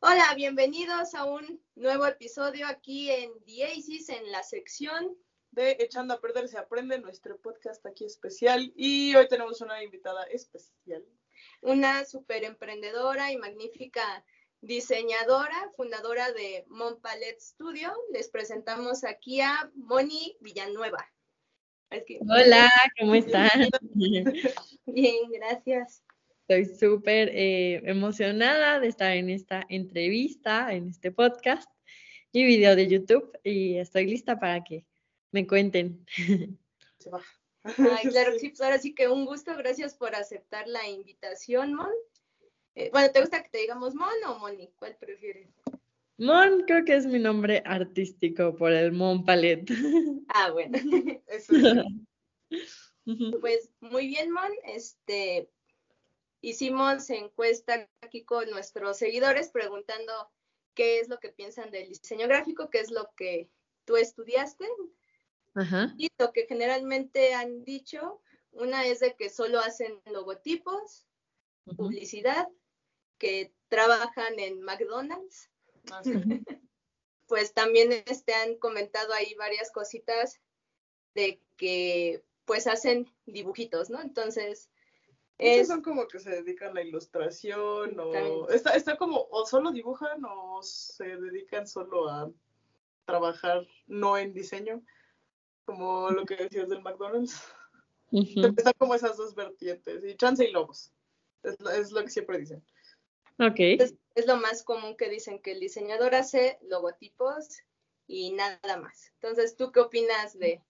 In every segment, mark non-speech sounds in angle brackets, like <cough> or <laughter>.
Hola, bienvenidos a un nuevo episodio aquí en The en la sección de Echando a Perder se aprende, nuestro podcast aquí especial. Y hoy tenemos una invitada especial. Una super emprendedora y magnífica diseñadora, fundadora de Montpalet Studio. Les presentamos aquí a Moni Villanueva. Hola, ¿cómo están? <laughs> Bien, gracias. Estoy súper eh, emocionada de estar en esta entrevista, en este podcast y video de YouTube y estoy lista para que me cuenten. Se <laughs> va. Ay, claro, <laughs> sí, pues ahora sí que un gusto, gracias por aceptar la invitación, Mon. Eh, bueno, ¿te gusta que te digamos Mon o Moni? ¿Cuál prefieres? Mon creo que es mi nombre artístico por el Mon Palet. <laughs> Ah, bueno. pues muy bien, Mon. Este, hicimos encuesta aquí con nuestros seguidores preguntando qué es lo que piensan del diseño gráfico, qué es lo que tú estudiaste. Y lo que generalmente han dicho, una es de que solo hacen logotipos, publicidad, que trabajan en McDonald's. Ah, <laughs> pues también este, han comentado ahí varias cositas de que pues hacen dibujitos, ¿no? Entonces... Es... son como que se dedican a la ilustración o está, está como o solo dibujan o se dedican solo a trabajar no en diseño, como lo que decías del McDonald's. Están como esas dos vertientes, y chance y lobos. Es, es lo que siempre dicen. Ok. Es, lo más común que dicen que el diseñador hace logotipos y nada más. Entonces, ¿tú qué opinas de,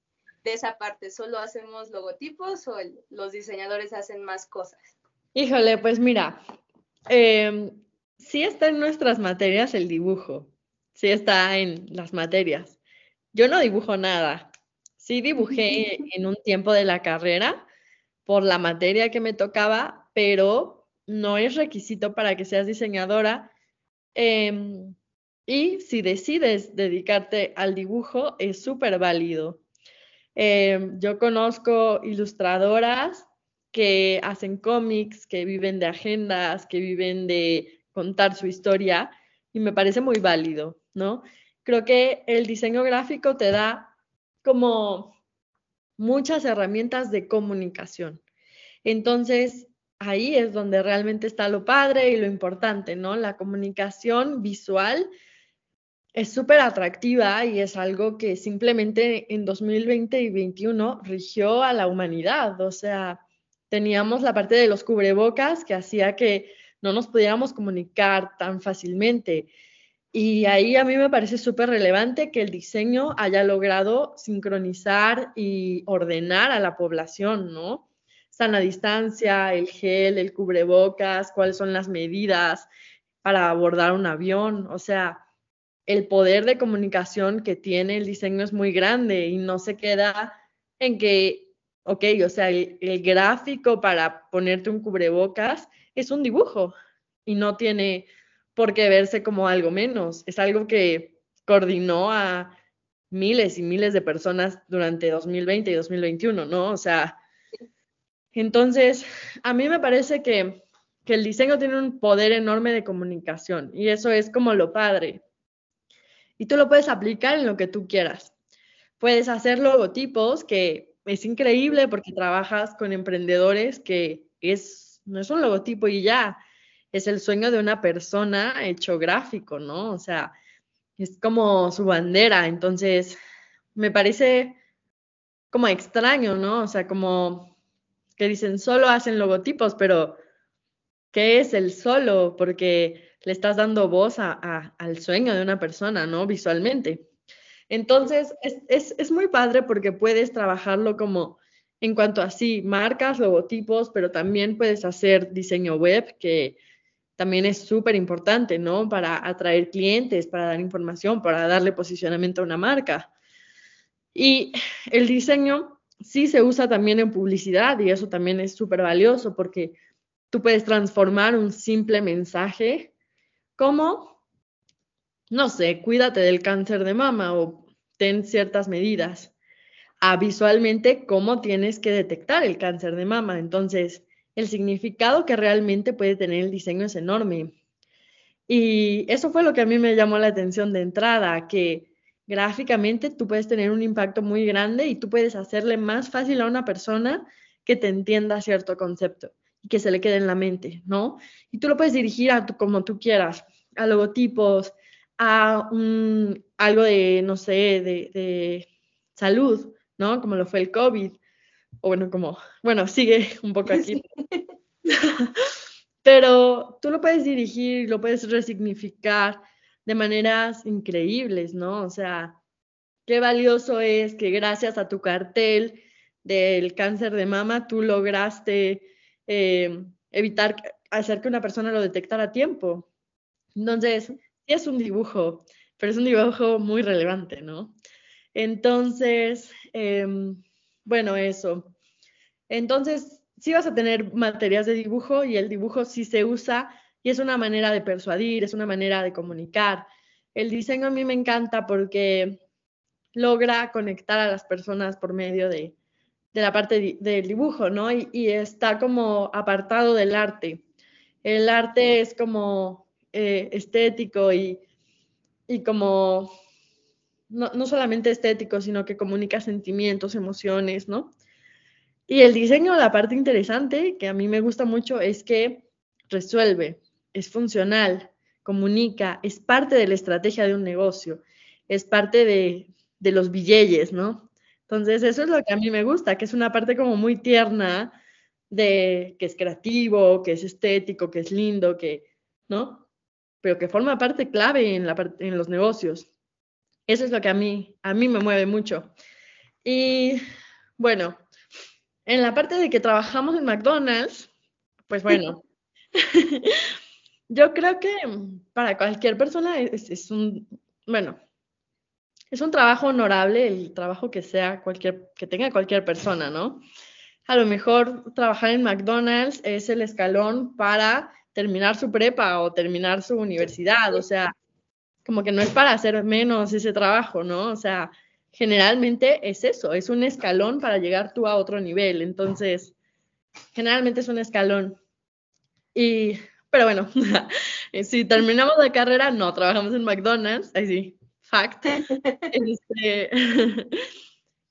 esa parte? ¿Solo hacemos logotipos o los diseñadores hacen más cosas? Híjole, pues mira, eh, sí está en nuestras materias el dibujo, sí está en las materias. Yo no dibujo nada. Sí dibujé <laughs> en un tiempo de la carrera por la materia que me tocaba, pero no es requisito para que seas diseñadora. Em, y si decides dedicarte al dibujo, es súper válido. Em, yo conozco ilustradoras que hacen cómics, que viven de agendas, que viven de contar su historia y me parece muy válido, ¿no? Creo que el diseño gráfico te da como muchas herramientas de comunicación. Entonces, ahí es donde realmente está lo padre y lo importante, ¿no? La comunicación visual es súper atractiva y es algo que simplemente en 2020 y 2021 rigió a la humanidad. O sea, teníamos la parte de los cubrebocas que hacía que no nos pudiéramos comunicar tan fácilmente. Y ahí a mí me parece súper relevante que el diseño haya logrado sincronizar y ordenar a la población, ¿no? sana distancia, el gel, el cubrebocas, cuáles son las medidas para abordar un avión. O sea, el poder de comunicación que tiene el diseño es muy grande y no se queda en que, ok, o sea, el, gráfico para ponerte un cubrebocas es un dibujo y no tiene por qué verse como algo menos. Es algo que coordinó a miles y miles de personas durante 2020 y 2021, ¿no? O sea, entonces, a mí me parece que, el diseño tiene un poder enorme de comunicación y eso es como lo padre. Y tú lo puedes aplicar en lo que tú quieras. Puedes hacer logotipos, que es increíble porque trabajas con emprendedores que es, no es un logotipo y ya, es el sueño de una persona hecho gráfico, ¿no? O sea, es como su bandera. Entonces, me parece como extraño, ¿no? O sea, como que dicen solo hacen logotipos, pero ¿qué es el solo? Porque le estás dando voz al sueño de una persona, ¿no? Visualmente. Entonces, es, muy padre porque puedes trabajarlo como en cuanto a sí, marcas, logotipos, pero también puedes hacer diseño web, que también es súper importante, ¿no? Para atraer clientes, para dar información, para darle posicionamiento a una marca. Y el diseño sí se usa también en publicidad y eso también es súper valioso porque tú puedes transformar un simple mensaje como, no sé, cuídate del cáncer de mama o ten ciertas medidas, a visualmente cómo tienes que detectar el cáncer de mama. Entonces, el significado que realmente puede tener el diseño es enorme. Y eso fue lo que a mí me llamó la atención de entrada, que gráficamente tú puedes tener un impacto muy grande y tú puedes hacerle más fácil a una persona que te entienda cierto concepto y que se le quede en la mente, ¿no? Y tú lo puedes dirigir a como tú quieras, a logotipos, a un, algo de, no sé, de, de salud, ¿no? Como lo fue el COVID, o bueno, como, bueno, sigue un poco aquí. <laughs> Pero tú lo puedes dirigir, lo puedes resignificar de maneras increíbles, ¿no? O sea, qué valioso es que gracias a tu cartel del cáncer de mama tú lograste eh, evitar hacer que una persona lo detectara a tiempo. Entonces, sí es un dibujo, pero es un dibujo muy relevante, ¿no? Entonces, em, bueno, eso. Entonces, sí vas a tener materias de dibujo y el dibujo sí se usa y es una manera de persuadir, es una manera de comunicar. El diseño a mí me encanta porque logra conectar a las personas por medio de, la parte del dibujo, ¿no? Y, está como apartado del arte. El arte es como eh, estético y, y como no, no, solamente estético, sino que comunica sentimientos, emociones, ¿no? Y el diseño, la parte interesante que a mí me gusta mucho es que resuelve, es funcional, comunica, es parte de la estrategia de un negocio, es parte de, de los billetes, ¿no? Entonces, eso es lo que a mí me gusta, que es una parte como muy tierna de que es creativo, que es estético, que es lindo, que, ¿no? Pero que forma parte clave en, la, en los negocios. Eso es lo que a mí, a mí me mueve mucho. Y bueno, en la parte de que trabajamos en McDonald's, pues bueno, <laughs> yo creo que para cualquier persona es, un, bueno, es un trabajo honorable el trabajo que sea cualquier, que tenga cualquier persona, ¿no? A lo mejor trabajar en McDonald's es el escalón para terminar su prepa o terminar su universidad, o sea, como que no es para hacer menos ese trabajo, ¿no? O sea, generalmente es eso, es un escalón para llegar tú a otro nivel. Entonces, generalmente es un escalón. Y, pero bueno, <laughs> si terminamos la carrera, no trabajamos en McDonald's, ahí sí, fact. Este, <laughs>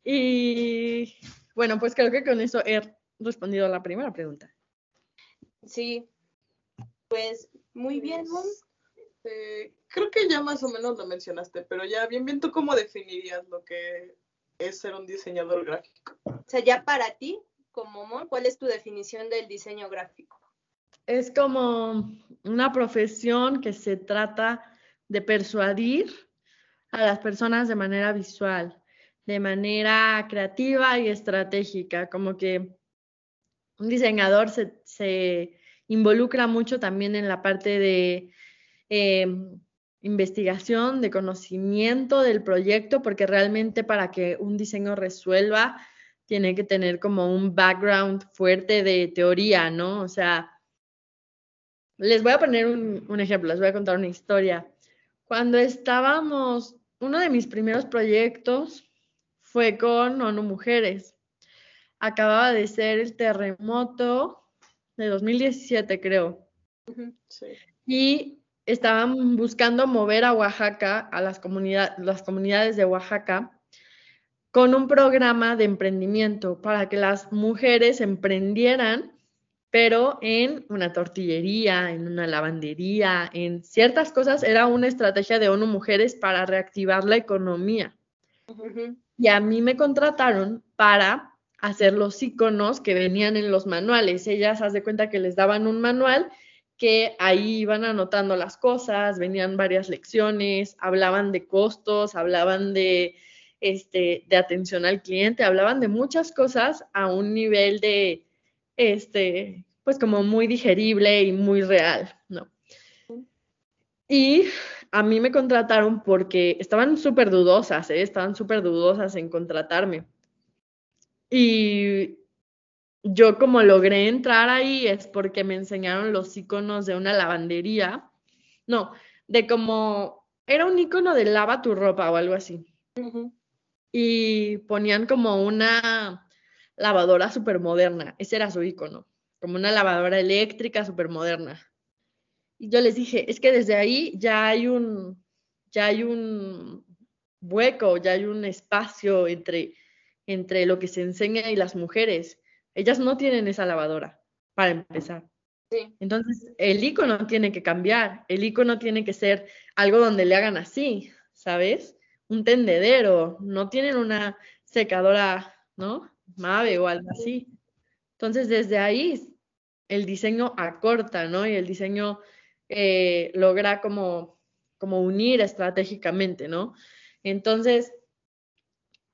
y bueno, pues creo que con eso he respondido a la primera pregunta. Sí, pues muy bien, Mon. Eh, creo que ya más o menos lo mencionaste, pero ya bien, bien, ¿tú cómo definirías lo que es ser un diseñador gráfico? O sea, ya para ti, como Mon, ¿cuál es tu definición del diseño gráfico? Es como una profesión que se trata de persuadir a las personas de manera visual, de manera creativa y estratégica, como que un diseñador se, involucra mucho también en la parte de Em, investigación, de conocimiento del proyecto, porque realmente para que un diseño resuelva, tiene que tener como un background fuerte de teoría, ¿no? O sea, les voy a poner un ejemplo, les voy a contar una historia. Cuando estábamos, uno de mis primeros proyectos fue con ONU Mujeres. Acababa de ser el terremoto de 2017, creo. Sí. Y estaban buscando mover a Oaxaca, a las, las comunidades de Oaxaca, con un programa de emprendimiento para que las mujeres emprendieran, pero en una tortillería, en una lavandería, en ciertas cosas. Era una estrategia de ONU Mujeres para reactivar la economía. Y a mí me contrataron para hacer los iconos que venían en los manuales. Ellas, haz de cuenta que les daban un manual que ahí iban anotando las cosas, venían varias lecciones, hablaban de costos, hablaban de, este, de atención al cliente, hablaban de muchas cosas a un nivel de, este, pues como muy digerible y muy real, ¿no? Y a mí me contrataron porque estaban súper dudosas, ¿eh? estaban súper dudosas en contratarme. Y yo como logré entrar ahí es porque me enseñaron los iconos de una lavandería. No, de como, era un icono de lava tu ropa o algo así. Y ponían como una lavadora súper moderna. Ese era su icono, como una lavadora eléctrica súper moderna. Y yo les dije, es que desde ahí ya hay un, ya hay un hueco, ya hay un espacio entre, entre lo que se enseña y las mujeres. Ellas no tienen esa lavadora, para empezar. Entonces, el icono tiene que cambiar, el icono tiene que ser algo donde le hagan así, ¿sabes? Un tendedero, no tienen una secadora, ¿no? Mave o algo así. Entonces, desde ahí el diseño acorta, ¿no? Y el diseño eh, logra como, como unir estratégicamente, ¿no? Entonces,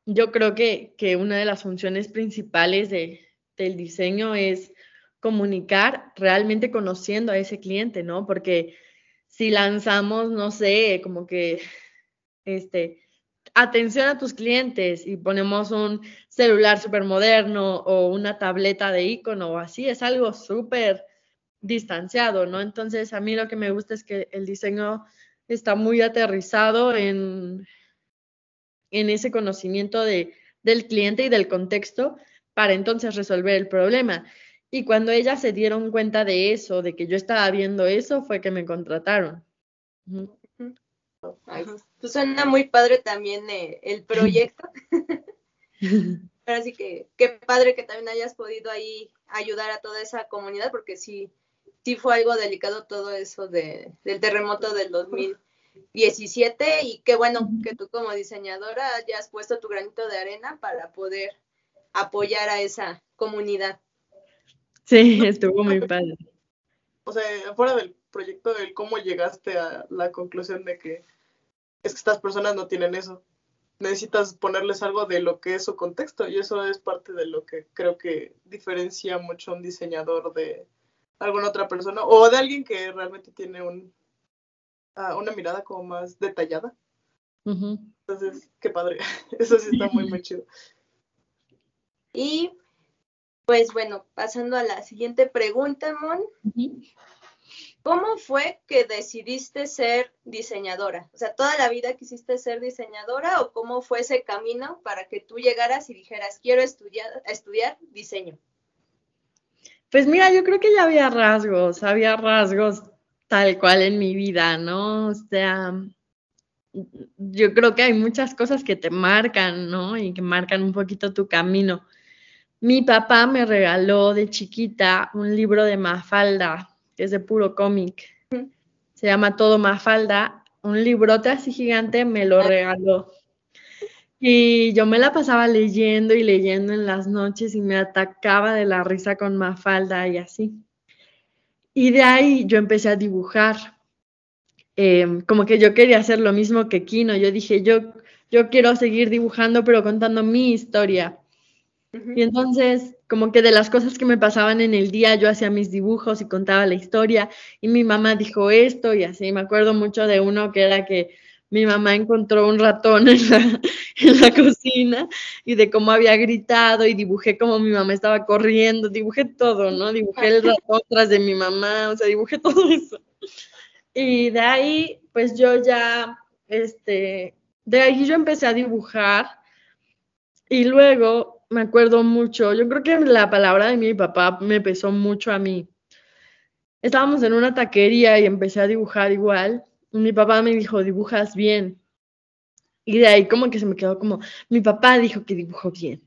yo creo que, que una de las funciones principales de, del diseño es comunicar realmente conociendo a ese cliente, ¿no? Porque si lanzamos, no sé, como que, este, atención a tus clientes y ponemos un celular súper moderno o una tableta de icono o así, es algo súper distanciado, ¿no? Entonces, a mí lo que me gusta es que el diseño está muy aterrizado en, en ese conocimiento de, del cliente y del contexto para entonces resolver el problema. Y cuando ellas se dieron cuenta de eso, de que yo estaba viendo eso, fue que me contrataron. Pues suena muy padre también eh, el <laughs> proyecto. <laughs> Así que qué padre que también hayas podido ahí ayudar a toda esa comunidad, porque sí, sí fue algo delicado todo eso de, del terremoto del 2017 y qué bueno que tú como diseñadora hayas puesto tu granito de arena para poder apoyar a esa comunidad. Sí, <laughs> estuvo muy padre. O sea, fuera del proyecto, del cómo llegaste a la conclusión de que es que estas personas no tienen eso. Necesitas ponerles algo de lo que es su contexto y eso es parte de lo que creo que diferencia mucho a un diseñador de alguna otra persona o de alguien que realmente tiene un, ah, una mirada como más detallada. Entonces, qué padre. <laughs> Eso sí está muy, muy <laughs> chido. Y pues bueno, pasando a la siguiente pregunta, Mon. ¿Cómo fue que decidiste ser diseñadora? O sea, ¿toda la vida quisiste ser diseñadora o cómo fue ese camino para que tú llegaras y dijeras, quiero estudiar, diseño? Pues mira, yo creo que ya había rasgos, había rasgos tal cual en mi vida, ¿no? O sea, yo creo que hay muchas cosas que te marcan, ¿no? Y que marcan un poquito tu camino. Mi papá me regaló de chiquita un libro de Mafalda, es de puro cómic. Se llama Todo Mafalda. Un librote así gigante me lo regaló. Y yo me la pasaba leyendo y leyendo en las noches y me atacaba de la risa con Mafalda y así. Y de ahí yo empecé a dibujar. Em, como que yo quería hacer lo mismo que Kino. Yo dije, yo, yo quiero seguir dibujando, pero contando mi historia. Y entonces, como que de las cosas que me pasaban en el día, yo hacía mis dibujos y contaba la historia. Y mi mamá dijo esto y así. Me acuerdo mucho de uno que era que mi mamá encontró un ratón <laughs> en la, en la cocina y de cómo había gritado y dibujé cómo mi mamá estaba corriendo. Dibujé todo, ¿no? Dibujé el ratón tras de mi mamá, o sea, dibujé <laughs> todo eso. Y de ahí, pues yo ya, este, de ahí yo empecé a dibujar. Y luego me acuerdo mucho, yo creo que la palabra de mi papá me pesó mucho a mí. Estábamos en una taquería y empecé a dibujar igual. Mi papá me dijo, dibujas bien. Y de ahí como que se me quedó como, mi papá dijo que dibujo bien.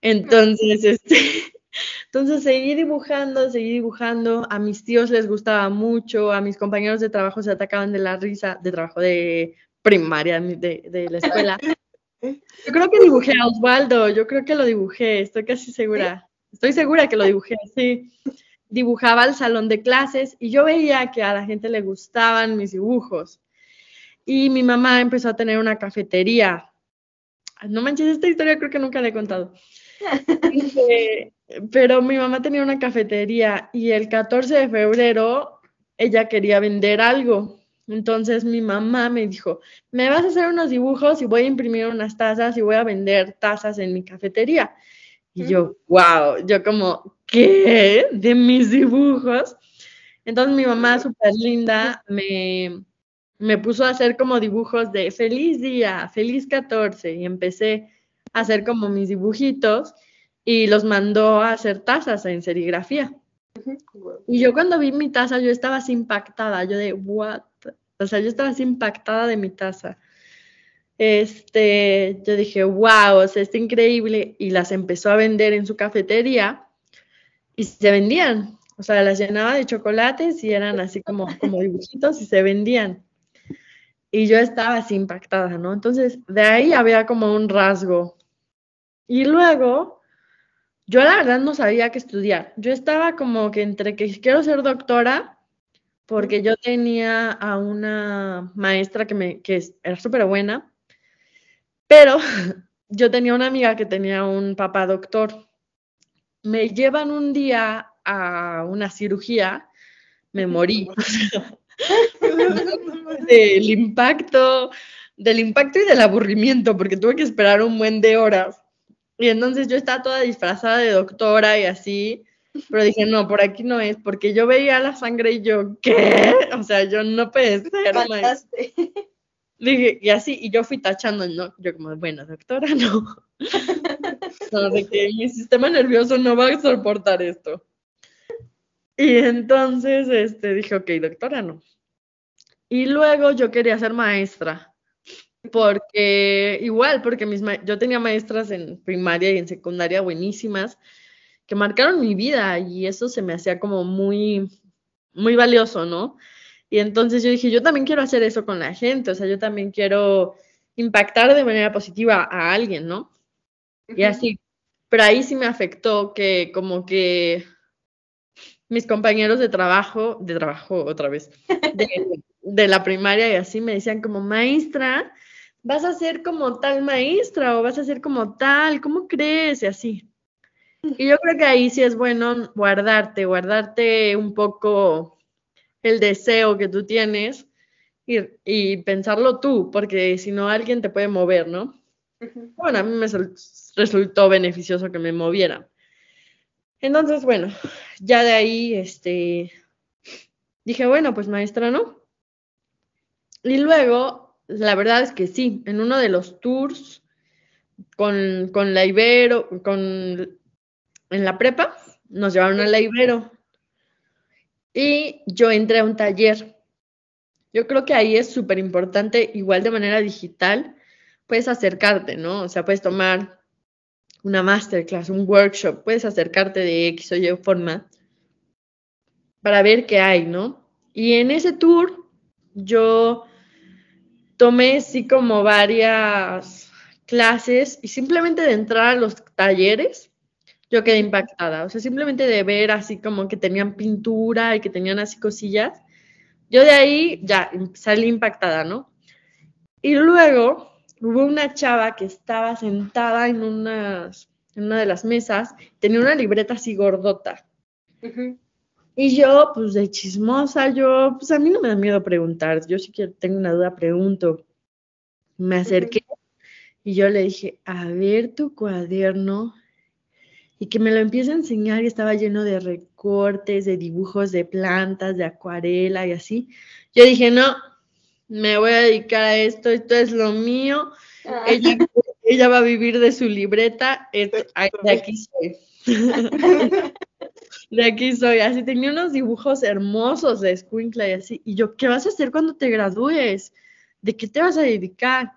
Entonces, este, <laughs> entonces seguí dibujando, seguí dibujando. A mis tíos les gustaba mucho, a mis compañeros de trabajo se atacaban de la risa, de trabajo de primaria, de, de la escuela. <laughs> Yo creo que dibujé a Osvaldo, yo creo que lo dibujé, estoy casi segura. Estoy segura que lo dibujé, sí. Dibujaba el salón de clases y yo veía que a la gente le gustaban mis dibujos. Y mi mamá empezó a tener una cafetería. No manches, esta historia creo que nunca la he contado. pero mi mamá tenía una cafetería y el 14 de febrero ella quería vender algo. Entonces mi mamá me dijo, me vas a hacer unos dibujos y voy a imprimir unas tazas y voy a vender tazas en mi cafetería. Y yo, wow, yo como, ¿qué? De mis dibujos. Entonces mi mamá súper linda me, me puso a hacer como dibujos de feliz día, feliz 14 y empecé a hacer como mis dibujitos y los mandó a hacer tazas en serigrafía. Y yo cuando vi mi taza, yo estaba así impactada, yo de, what? O sea, yo estaba así impactada de mi taza. Este, yo dije, wow, o sea, está increíble. Y las empezó a vender en su cafetería y se vendían. O sea, las llenaba de chocolates y eran así como, como dibujitos y se vendían. Y yo estaba así impactada, ¿no? Entonces, de ahí había como un rasgo. Y luego, yo la verdad no sabía qué estudiar. Yo estaba como que entre que quiero ser doctora, porque yo tenía a una maestra que, me, que era súper buena, pero <laughs> yo tenía una amiga que tenía un papá doctor. Me llevan un día a una cirugía, me morí. <laughs> <laughs> del impacto, del impacto y del aburrimiento, porque tuve que esperar un buen de horas. Y entonces yo estaba toda disfrazada de doctora y así, pero dije, no, por aquí no es, porque yo veía la sangre y yo, ¿qué? O sea, yo no puede ser. Dije, y así, y yo fui tachando, no, yo como, bueno, doctora, no. <laughs> no, de que mi sistema nervioso no va a soportar esto. Y entonces, este, dije, ok, doctora, no. Y luego yo quería ser maestra, porque igual, porque mis yo tenía maestras en primaria y en secundaria buenísimas que marcaron mi vida y eso se me hacía como muy, muy valioso, ¿no? Y entonces yo dije, yo también quiero hacer eso con la gente, o sea, yo también quiero impactar de manera positiva a alguien, ¿no? Y así, pero ahí sí me afectó que como que mis compañeros de trabajo, de trabajo otra vez, <laughs> de, la primaria y así me decían como, maestra, vas a ser como tal maestra o vas a ser como tal, ¿cómo crees? Y así. Y yo creo que ahí sí es bueno guardarte, guardarte un poco el deseo que tú tienes y, y pensarlo tú, porque si no alguien te puede mover, ¿no? Bueno, a mí me resultó beneficioso que me moviera. Entonces, bueno, ya de ahí, este, dije, bueno, pues maestra, ¿no? Y luego, la verdad es que sí, en uno de los tours con, con la Ibero, con, en la prepa, nos llevaron a la Ibero. Y yo entré a un taller. Yo creo que ahí es súper importante, igual de manera digital, puedes acercarte, ¿no? O sea, puedes tomar una masterclass, un workshop, puedes acercarte de X o Y forma para ver qué hay, ¿no? Y en ese tour yo tomé sí como varias clases y simplemente de entrar a los talleres, yo quedé impactada, o sea, simplemente de ver así como que tenían pintura y que tenían así cosillas, yo de ahí ya salí impactada, ¿no? Y luego hubo una chava que estaba sentada en, unas, en una de las mesas, tenía una libreta así gordota. Y yo, pues de chismosa, yo, pues a mí no me da miedo preguntar, yo sí que tengo una duda, pregunto. Me acerqué y yo le dije, a ver tu cuaderno y que me lo empiece a enseñar y estaba lleno de recortes, de dibujos de plantas, de acuarela y así. Yo dije, no, me voy a dedicar a esto, esto es lo mío. Ah. Ella, va a vivir de su libreta, de aquí soy. <laughs> de aquí soy. Así tenía unos dibujos hermosos de Squinkla y así. Y yo, ¿qué vas a hacer cuando te gradúes? ¿De qué te vas a dedicar?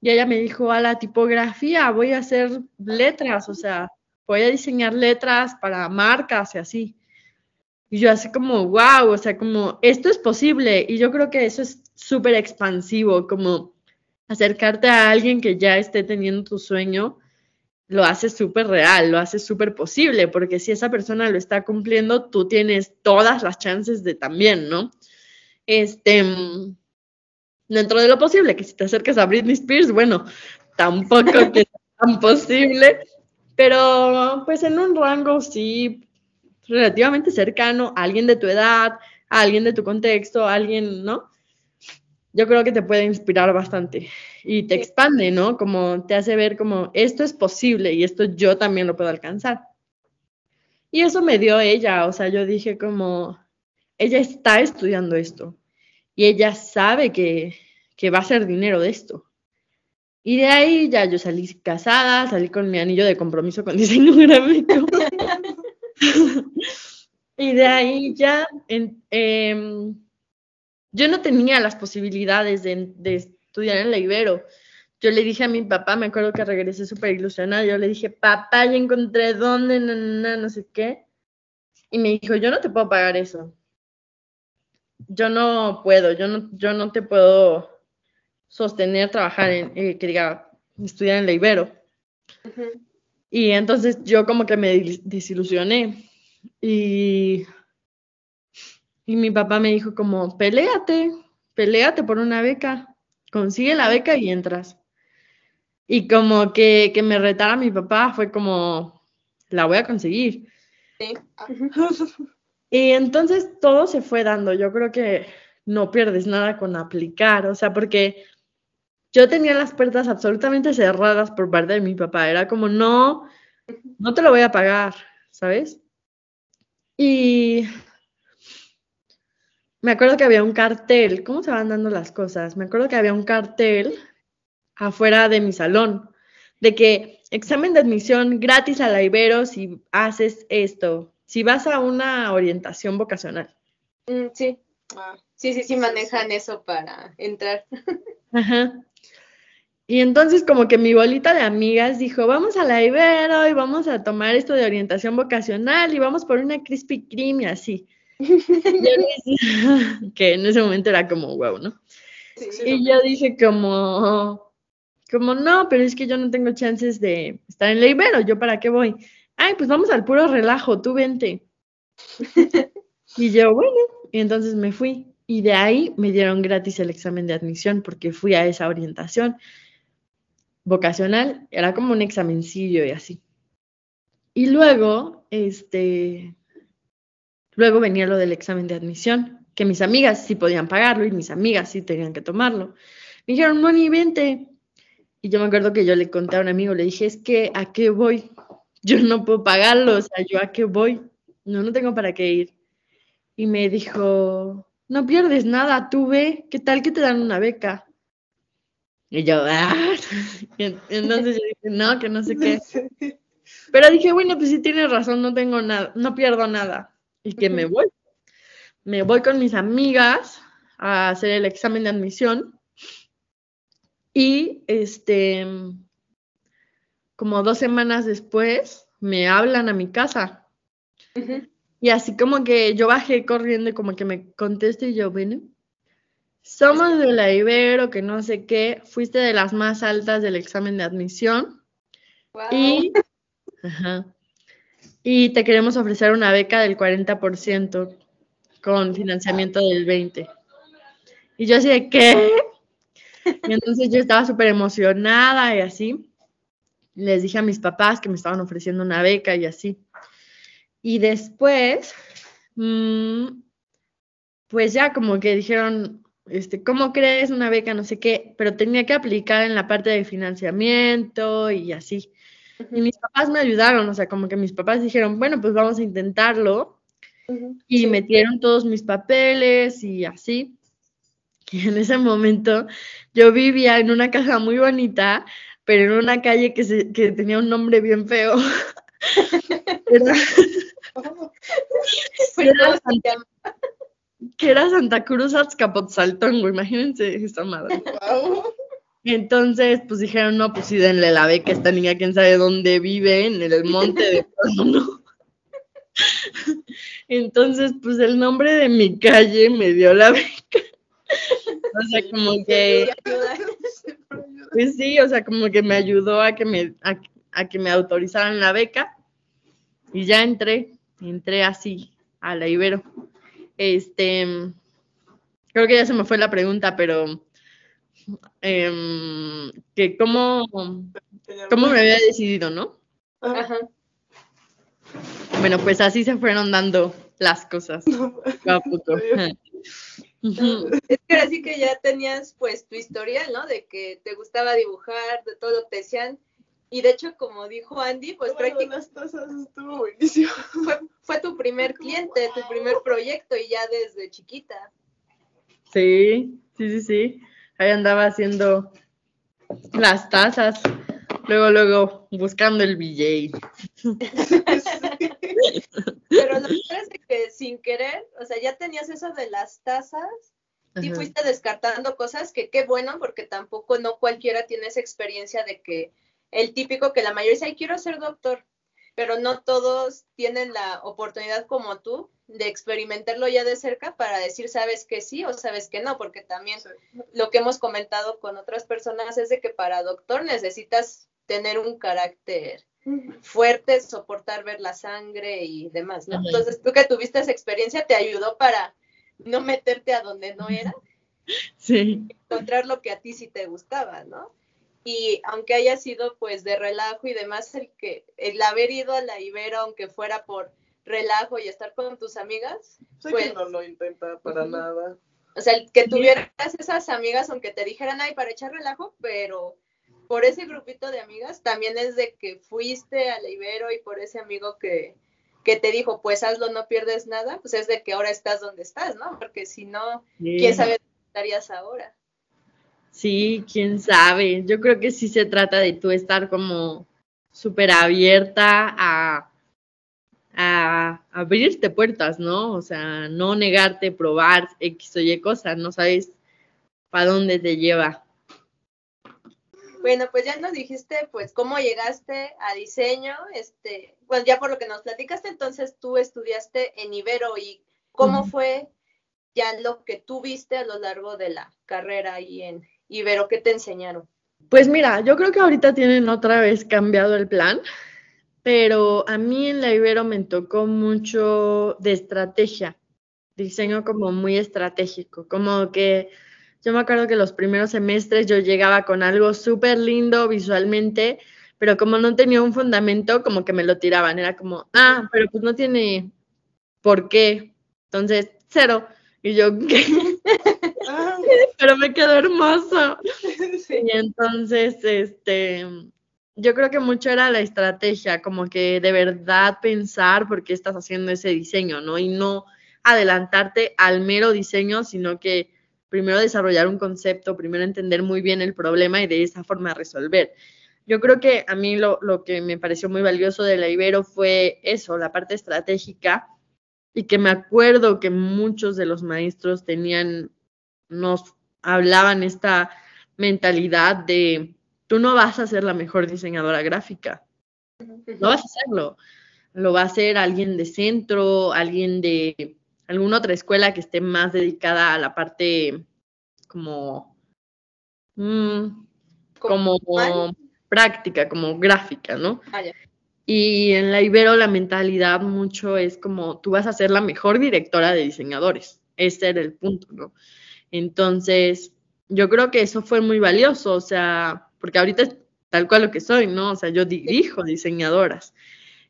Y ella me dijo, a la tipografía, voy a hacer letras, o sea, voy a diseñar letras para marcas y así. Y yo así como, wow, o sea, como, esto es posible. Y yo creo que eso es súper expansivo, como acercarte a alguien que ya esté teniendo tu sueño, lo hace súper real, lo hace súper posible, porque si esa persona lo está cumpliendo, tú tienes todas las chances de también, ¿no? Este, dentro de lo posible, que si te acercas a Britney Spears, bueno, tampoco que <laughs> tan posible, pero pues en un rango sí relativamente cercano a alguien de tu edad, a alguien de tu contexto, a alguien, ¿no? Yo creo que te puede inspirar bastante y te expande, ¿no? Como te hace ver como esto es posible y esto yo también lo puedo alcanzar. Y eso me dio ella, o sea, yo dije como, ella está estudiando esto y ella sabe que, que va a ser dinero de esto. Y de ahí ya yo salí casada, salí con mi anillo de compromiso con <laughs> diseño gráfico. <laughs> Y de ahí ya, em, yo no tenía las posibilidades de, estudiar en la Ibero. Yo le dije a mi papá, me acuerdo que regresé súper ilusionada, yo le dije, papá, ya encontré dónde, no, no, no sé qué. Y me dijo, yo no te puedo pagar eso. Yo no puedo, yo no, yo no te puedo sostener trabajar en, eh, que diga, estudiar en la Ibero. Y entonces yo como que me desilusioné. Y, y mi papá me dijo como, peléate, peléate por una beca, consigue la beca y entras. Y como que, que me retara mi papá fue como, la voy a conseguir. <laughs> y entonces todo se fue dando. Yo creo que no pierdes nada con aplicar, o sea, porque yo tenía las puertas absolutamente cerradas por parte de mi papá. Era como, no, no te lo voy a pagar, ¿sabes? Y me acuerdo que había un cartel, ¿cómo se van dando las cosas? Me acuerdo que había un cartel afuera de mi salón, de que examen de admisión gratis a la Ibero si haces esto, si vas a una orientación vocacional. Mm, sí, ah, sí, sí, sí manejan eso para entrar. Ajá. Y entonces como que mi bolita de amigas dijo, vamos a la Ibero y vamos a tomar esto de orientación vocacional y vamos por una Krispy Kreme y así. <laughs> que en ese momento era como, wow, ¿no? y yo dije como, como no, pero es que yo no tengo chances de estar en la Ibero, ¿yo para qué voy? Ay, pues vamos al puro relajo, tú vente. y yo, bueno, y entonces me fui. Y de ahí me dieron gratis el examen de admisión porque fui a esa orientación vocacional, era como un examencillo y así. Y luego, este, luego venía lo del examen de admisión, que mis amigas sí podían pagarlo y mis amigas sí tenían que tomarlo. Me dijeron, Moni, vente. Y yo me acuerdo que yo le conté a un amigo, le dije, es que, ¿a qué voy? Yo no puedo pagarlo, o sea, ¿yo a qué voy? No, no tengo para qué ir. Y me dijo, no pierdes nada, tú ve, ¿qué tal que te dan una beca? Y yo, ah. <laughs> entonces yo dije, no, que no sé qué. <laughs> Pero dije, bueno, pues sí tienes razón, no tengo nada, no pierdo nada. Y que me voy. Me voy con mis amigas a hacer el examen de admisión. Y este, como dos semanas después, me hablan a mi casa. Y así como que yo bajé corriendo y como que me conteste y yo, bueno, somos de la Ibero, que no sé qué, fuiste de las más altas del examen de admisión. Y, y te queremos ofrecer una beca del 40% con financiamiento del 20%. Y yo así de, ¿qué? Y entonces yo estaba súper emocionada y así. Les dije a mis papás que me estaban ofreciendo una beca y así. Y después, mm, pues ya como que dijeron, este, ¿cómo crees una beca? No sé qué, pero tenía que aplicar en la parte de financiamiento y así. Y mis papás me ayudaron, o sea, como que mis papás dijeron, bueno, pues vamos a intentarlo. Y metieron todos mis papeles y así. <laughs> Y en ese momento yo vivía en una casa muy bonita, pero en una calle que, se, que tenía un nombre bien feo. <laughs> <laughs> era, que era Santa Cruz Azcapotzaltongo, imagínense esa madre. Entonces, pues dijeron, no, pues sí, denle la beca a esta niña, quién sabe dónde vive, en el monte de ¿no? Entonces, pues el nombre de mi calle me dio la beca. O sea, como que... Pues sí, o sea, como que me ayudó a que me, a, a que me autorizaran la beca. Y ya entré, entré así a la Ibero. Este, creo que ya se me fue la pregunta, pero em, que cómo, cómo me había decidido, ¿no? Ajá. Bueno, pues así se fueron dando las cosas. <laughs> Es que así que ya tenías pues tu historial, ¿no? De que te gustaba dibujar, de todo lo que te decían, y de hecho, como dijo Andy, pues prácticamente <laughs> fue, fue, tu primer cliente, tu primer proyecto y ya desde chiquita. Sí, sí, sí, sí. Ahí andaba haciendo las tazas. Luego, luego, buscando el BJ. <laughs> Pero lo que es que sin querer, o sea, ya tenías eso de las tazas y fuiste descartando cosas que qué bueno, porque tampoco no cualquiera tiene esa experiencia de que el típico que la mayoría dice, ay, quiero ser doctor, pero no todos tienen la oportunidad como tú de experimentarlo ya de cerca para decir sabes que sí o sabes que no, porque también lo que hemos comentado con otras personas es de que para doctor necesitas tener un carácter fuerte, soportar ver la sangre y demás, ¿no? Entonces, tú que tuviste esa experiencia te ayudó para no meterte a donde no era. Sí. Encontrar lo que a ti sí te gustaba, ¿no? Y aunque haya sido pues de relajo y demás, el que el haber ido a la Ibero, aunque fuera por relajo y estar con tus amigas. pues, no lo intenta para nada. O sea, que tuvieras esas amigas, aunque te dijeran, ay, para echar relajo, pero por ese grupito de amigas, también es de que fuiste a la Ibero y por ese amigo que, que te dijo, pues hazlo, no pierdes nada, pues es de que ahora estás donde estás, ¿no? Porque si no, ¿quién sabe dónde estarías ahora? Sí, quién sabe. Yo creo que sí se trata de tú estar como súper abierta a a abrirte puertas, ¿no? O sea, no negarte, probar X o Y cosas, no sabes para dónde te lleva. Bueno, pues ya nos dijiste, pues, cómo llegaste a diseño, este, bueno, ya por lo que nos platicaste, entonces tú estudiaste en Ibero y cómo fue ya lo que tú viste a lo largo de la carrera ahí en Ibero, ¿qué te enseñaron? Pues mira, yo creo que ahorita tienen otra vez cambiado el plan pero a mí en la Ibero me tocó mucho de estrategia, diseño como muy estratégico, como que yo me acuerdo que los primeros semestres yo llegaba con algo súper lindo visualmente, pero como no tenía un fundamento, como que me lo tiraban, era como, ah, pero pues no tiene por qué, entonces, cero. Y yo, ¿qué? <laughs> Ah. Pero me quedó hermoso. Y entonces, este, yo creo que mucho era la estrategia, como que de verdad pensar por qué estás haciendo ese diseño, ¿no? Y no adelantarte al mero diseño, sino que primero desarrollar un concepto, primero entender muy bien el problema y de esa forma resolver. Yo creo que a mí lo, lo que me pareció muy valioso de la Ibero fue eso, la parte estratégica, y que me acuerdo que muchos de los maestros tenían, nos hablaban esta mentalidad de tú no vas a ser la mejor diseñadora gráfica. No vas a hacerlo. Lo va a hacer alguien de centro, alguien de alguna otra escuela que esté más dedicada a la parte como, mm, como práctica, como gráfica, ¿no? Ah, y en la Ibero la mentalidad mucho es como tú vas a ser la mejor directora de diseñadores. Ese era el punto, ¿no? Entonces, yo creo que eso fue muy valioso, o sea, porque ahorita es tal cual lo que soy, ¿no? O sea, yo dirijo diseñadoras.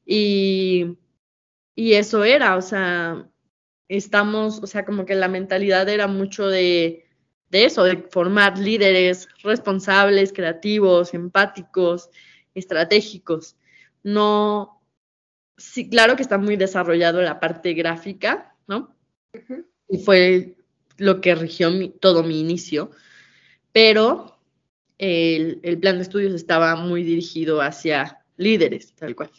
Y, y eso era, o sea, estamos, o sea, como que la mentalidad era mucho de, de eso, de formar líderes responsables, creativos, empáticos, estratégicos. No, sí, claro que está muy desarrollado la parte gráfica, ¿no? Y fue lo que rigió todo mi inicio, pero el, plan de estudios estaba muy dirigido hacia líderes, tal cual.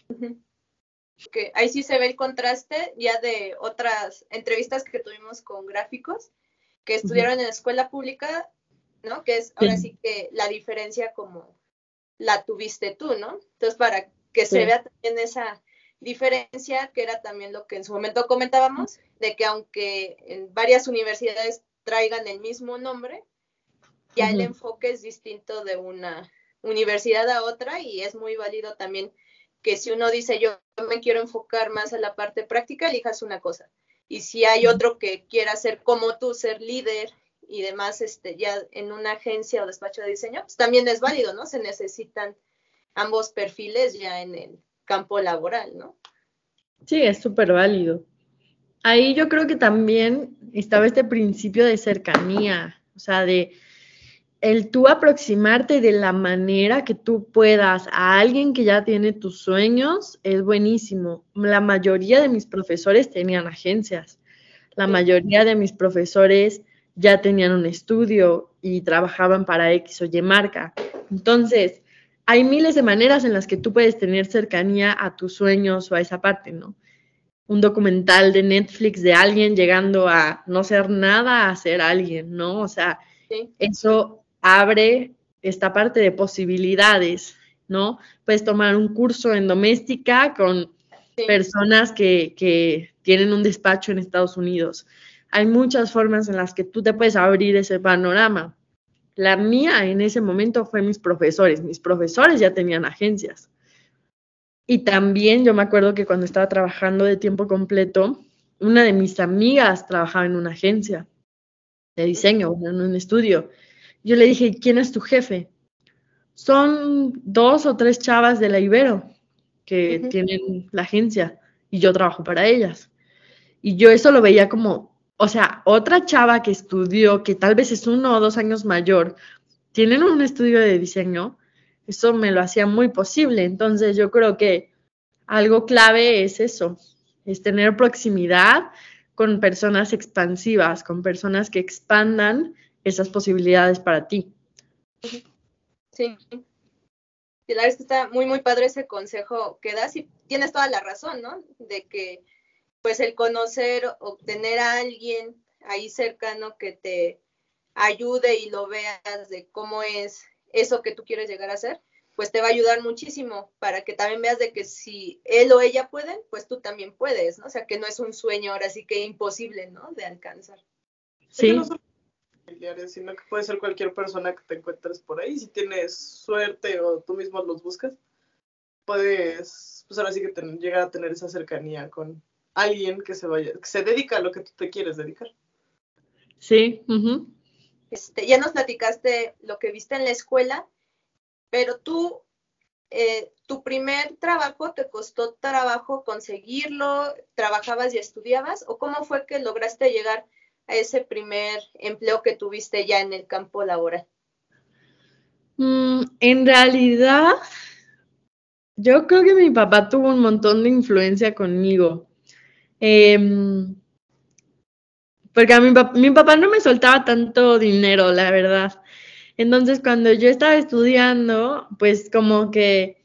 ahí sí se ve el contraste ya de otras entrevistas que tuvimos con gráficos que estudiaron en la escuela pública, ¿no? Que es ahora sí. que la diferencia como la tuviste tú, ¿no? Entonces, para que se vea también esa diferencia, que era también lo que en su momento comentábamos, de que aunque en varias universidades traigan el mismo nombre, ya el enfoque es distinto de una universidad a otra y es muy válido también que si uno dice yo me quiero enfocar más a la parte práctica, elijas una cosa. Y si hay otro que quiera ser como tú, ser líder y demás, este, ya en una agencia o despacho de diseño, pues también es válido, ¿no? Se necesitan ambos perfiles ya en el campo laboral, ¿no? Sí, es súper válido. Ahí yo creo que también estaba este principio de cercanía, o sea, de el tú aproximarte de la manera que tú puedas a alguien que ya tiene tus sueños es buenísimo. La mayoría de mis profesores tenían agencias. La mayoría de mis profesores ya tenían un estudio y trabajaban para X o Y marca. Entonces, hay miles de maneras en las que tú puedes tener cercanía a tus sueños o a esa parte, ¿no? Un documental de Netflix de alguien llegando a no ser nada a ser alguien, ¿no? O sea, eso abre esta parte de posibilidades, ¿no? Puedes tomar un curso en doméstica con personas que, que tienen un despacho en Estados Unidos. Hay muchas formas en las que tú te puedes abrir ese panorama. La mía en ese momento fue mis profesores. Mis profesores ya tenían agencias. Y también yo me acuerdo que cuando estaba trabajando de tiempo completo, una de mis amigas trabajaba en una agencia de diseño, en un estudio. Yo le dije, ¿quién es tu jefe? Son dos o tres chavas de la Ibero que tienen la agencia y yo trabajo para ellas. Y yo eso lo veía como, o sea, otra chava que estudió, que tal vez es uno o dos años mayor, tienen un estudio de diseño, eso me lo hacía muy posible. Entonces yo creo que algo clave es eso, es tener proximidad con personas expansivas, con personas que expandan esas posibilidades para ti. Sí. Y la verdad que está muy, muy padre ese consejo que das y tienes toda la razón, ¿no? De que pues el conocer, obtener a alguien ahí cercano que te ayude y lo veas de cómo es eso que tú quieres llegar a ser, pues te va a ayudar muchísimo para que también veas de que si él o ella pueden, pues tú también puedes, ¿no? O sea, que no es un sueño ahora sí que imposible, ¿no? De alcanzar. Sí. No familiares, sino que puede ser cualquier persona que te encuentres por ahí. Si tienes suerte o tú mismo los buscas, puedes, pues ahora sí que llegar a tener esa cercanía con, alguien que se vaya, que se dedica a lo que tú te quieres dedicar. Sí. Este, ya nos platicaste lo que viste en la escuela, pero tú, eh, tu primer trabajo, ¿te costó trabajo conseguirlo? ¿Trabajabas y estudiabas? ¿O cómo fue que lograste llegar a ese primer empleo que tuviste ya en el campo laboral? Mm, en realidad, yo creo que mi papá tuvo un montón de influencia conmigo. Em, porque a mi, mi papá no me soltaba tanto dinero, la verdad. Entonces, cuando yo estaba estudiando, pues como que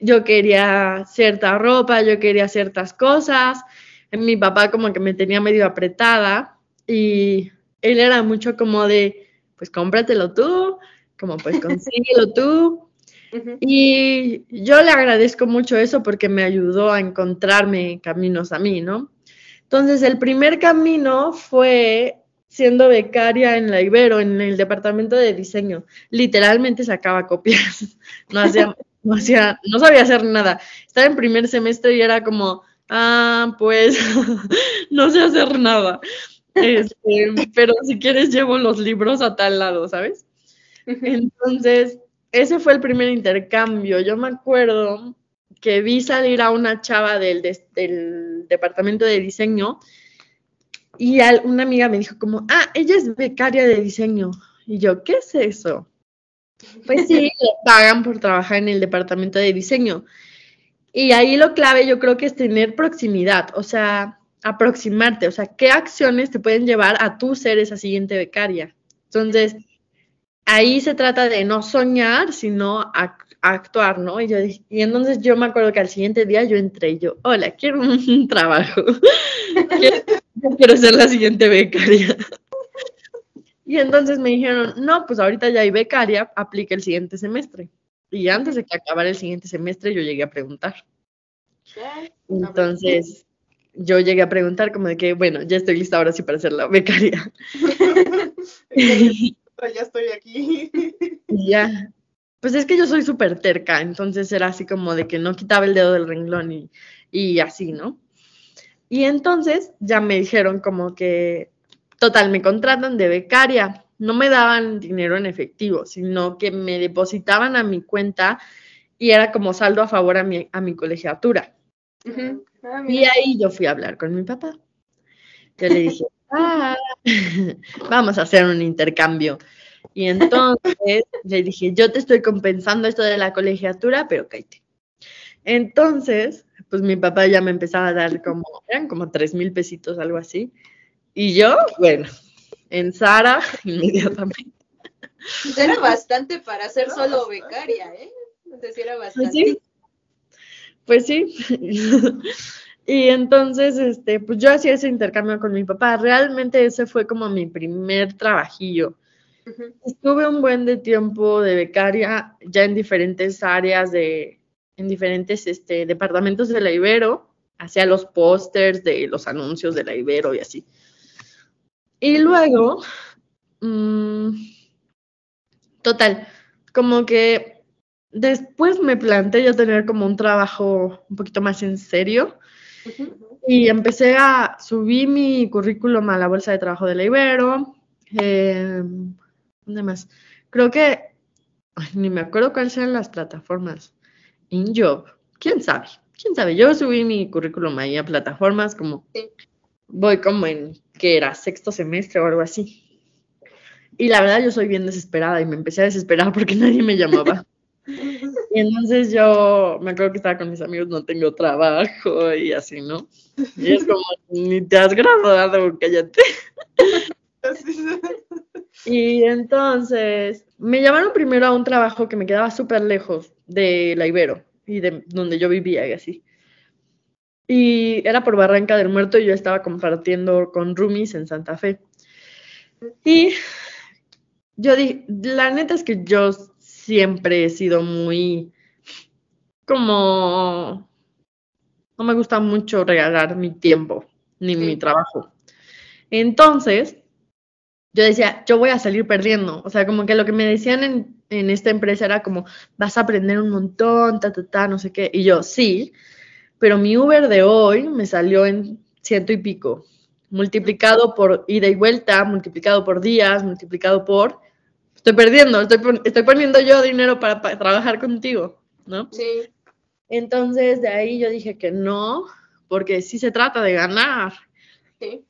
yo quería cierta ropa, yo quería ciertas cosas. Mi papá como que me tenía medio apretada y él era mucho como de, pues cómpratelo tú, como pues consíguelo tú. <laughs> Y yo le agradezco mucho eso porque me ayudó a encontrarme caminos a mí, ¿no? Entonces, el primer camino fue siendo becaria en la Ibero, en el departamento de diseño. Literalmente sacaba copias, <laughs> no hacía, no hacía, no sabía hacer nada. Estaba en primer semestre y era como, ah, pues, <laughs> no sé hacer nada. Este, pero si quieres llevo los libros a tal lado, ¿sabes? Entonces, ese fue el primer intercambio. Yo me acuerdo que vi salir a una chava del, del departamento de diseño y una amiga me dijo como, ah, ella es becaria de diseño. Y yo, ¿qué es eso? Pues sí, <laughs> le pagan por trabajar en el departamento de diseño. Y ahí lo clave yo creo que es tener proximidad, o sea, aproximarte, o sea, qué acciones te pueden llevar a tú ser esa siguiente becaria. Entonces, ahí se trata de no soñar, sino actuar, ¿no? Y, yo, y entonces yo me acuerdo que al siguiente día yo entré y yo, hola, quiero un <laughs> trabajo. quiero, ser la siguiente becaria. y entonces me dijeron, no, pues ahorita ya hay becaria, aplique el siguiente semestre. Y antes de que acabara el siguiente semestre, yo llegué a preguntar. Entonces, yo llegué a preguntar como de que, bueno, ya estoy lista ahora sí para ser la becaria. <laughs> ya estoy aquí. <laughs> ya. Pues es que yo soy súper terca, entonces era así como de que no quitaba el dedo del renglón y, y así, ¿no? Y entonces ya me dijeron como que, total, me contratan de becaria. No me daban dinero en efectivo, sino que me depositaban a mi cuenta y era como saldo a favor a mi, a mi colegiatura. Ah, y ahí yo fui a hablar con mi papá. Yo le dije, ah, <laughs> vamos a hacer un intercambio. Y entonces <laughs> le dije, yo te estoy compensando esto de la colegiatura, pero cállate. Entonces, pues mi papá ya me empezaba a dar como, eran como tres mil pesitos, algo así. Y yo, bueno, en Sara, <laughs> inmediatamente. Era bastante para ser solo becaria, ¿eh? Entonces era bastante. Pues sí. Pues sí. <laughs> Y entonces, este, pues yo hacía ese intercambio con mi papá. Realmente ese fue como mi primer trabajillo. Estuve un buen de tiempo de becaria ya en diferentes áreas de, en diferentes este, departamentos de la Ibero. Hacía los pósters de los anuncios de la Ibero y así. Y luego, mmm, total, como que después me planteé yo tener como un trabajo un poquito más en serio. Y empecé a subir mi currículum a la bolsa de trabajo de la Ibero. Eh, ¿Dónde más? Creo que, ni me acuerdo cuáles eran las plataformas. InJob, quién sabe, quién sabe. Yo subí mi currículum ahí a plataformas como, voy como en, que era sexto semestre o algo así. Y la verdad yo soy bien desesperada y me empecé a desesperar porque <laughs> nadie me llamaba. <laughs> Y entonces yo me acuerdo que estaba con mis amigos, no tengo trabajo y así, ¿no? Y es como, ni te has graduado, cállate. <laughs> <laughs> Y entonces me llamaron primero a un trabajo que me quedaba súper lejos de la Ibero y de donde yo vivía y así. Y era por Barranca del Muerto y yo estaba compartiendo con Rumis en Santa Fe. Y yo dije, la neta es que yo siempre he sido muy como no me gusta mucho regalar mi tiempo ni mi trabajo. Entonces, yo decía, yo voy a salir perdiendo. O sea, como que lo que me decían en, en esta empresa era como, vas a aprender un montón, ta, ta, ta, no sé qué. Y yo, sí, pero mi Uber de hoy me salió en ciento y pico, multiplicado por ida y vuelta, multiplicado por días, multiplicado por estoy perdiendo, estoy, estoy poniendo yo dinero para, trabajar contigo, ¿no? Sí. Entonces de ahí yo dije que no, porque sí se trata de ganar. Sí.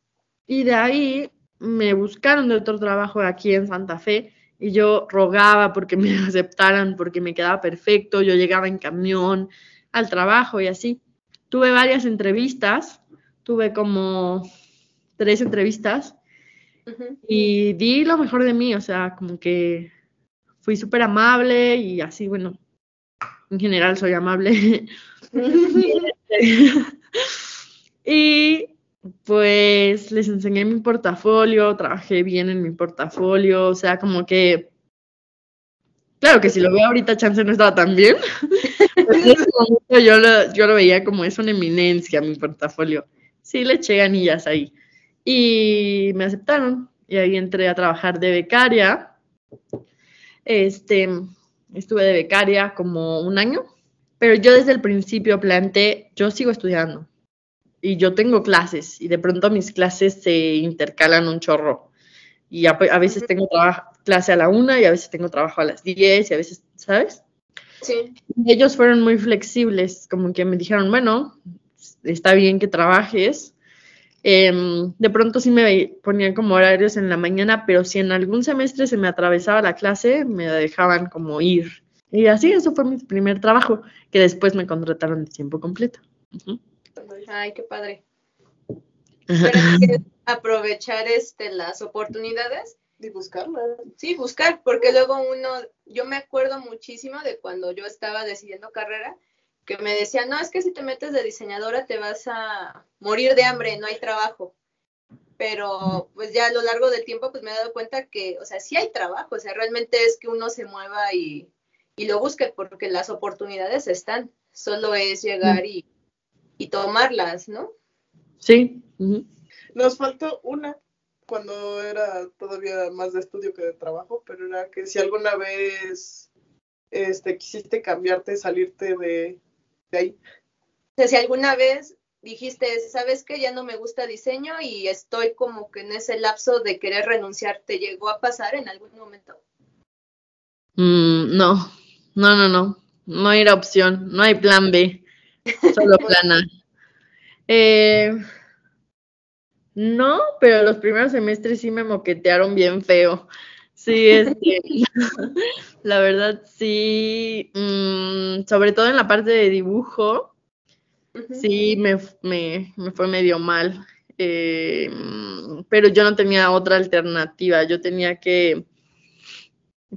Y de ahí me buscaron de otro trabajo aquí en Santa Fe y yo rogaba porque me <laughs> aceptaran, porque me quedaba perfecto, yo llegaba en camión al trabajo y así. Tuve varias entrevistas, tuve como tres entrevistas y di lo mejor de mí, o sea, como que fui súper amable y así, bueno, en general soy amable. <laughs> y pues les enseñé mi portafolio, trabajé bien en mi portafolio, o sea, como que, claro que si lo veo ahorita, chance no estaba tan bien. yo, lo, yo lo veía como es una eminencia mi portafolio. Sí, le eché ganillas ahí y me aceptaron y ahí entré a trabajar de becaria. Este, estuve de becaria como un año, pero yo desde el principio planteé, yo sigo estudiando y yo tengo clases y de pronto mis clases se intercalan un chorro y a, veces tengo clase a la una y a veces tengo trabajo a las diez y a veces, ¿sabes? Sí. ellos fueron muy flexibles, como que me dijeron, bueno, está bien que trabajes, Em, de pronto sí me ponían como horarios en la mañana, pero si en algún semestre se me atravesaba la clase, me dejaban como ir. Y así, eso fue mi primer trabajo, que después me contrataron de tiempo completo. Ay, qué padre. aprovechar este, las oportunidades. Y buscarlas. Sí, buscar, porque luego uno, yo me acuerdo muchísimo de cuando yo estaba decidiendo carrera, que me decían, no, es que si te metes de diseñadora te vas a morir de hambre, no hay trabajo. Pero pues ya a lo largo del tiempo pues me he dado cuenta que, o sea, sí hay trabajo, o sea, realmente es que uno se mueva y, lo busque porque las oportunidades están, solo es llegar y, tomarlas, ¿no? Sí. Nos faltó una cuando era todavía más de estudio que de trabajo, pero era que si alguna vez este, quisiste cambiarte, salirte de, de ahí. O sea, si alguna vez dijiste, sabes que ya no me gusta diseño y estoy como que en ese lapso de querer renunciar, ¿te llegó a pasar en algún momento? Mm, no, no, no, no, no hay opción, no hay plan B, solo <laughs> plan A. Eh, no, pero los primeros semestres sí me moquetearon bien feo. Sí, este, <laughs> la verdad sí, mm, sobre todo en la parte de dibujo, sí me, me, fue medio mal, eh, pero yo no tenía otra alternativa, yo tenía que,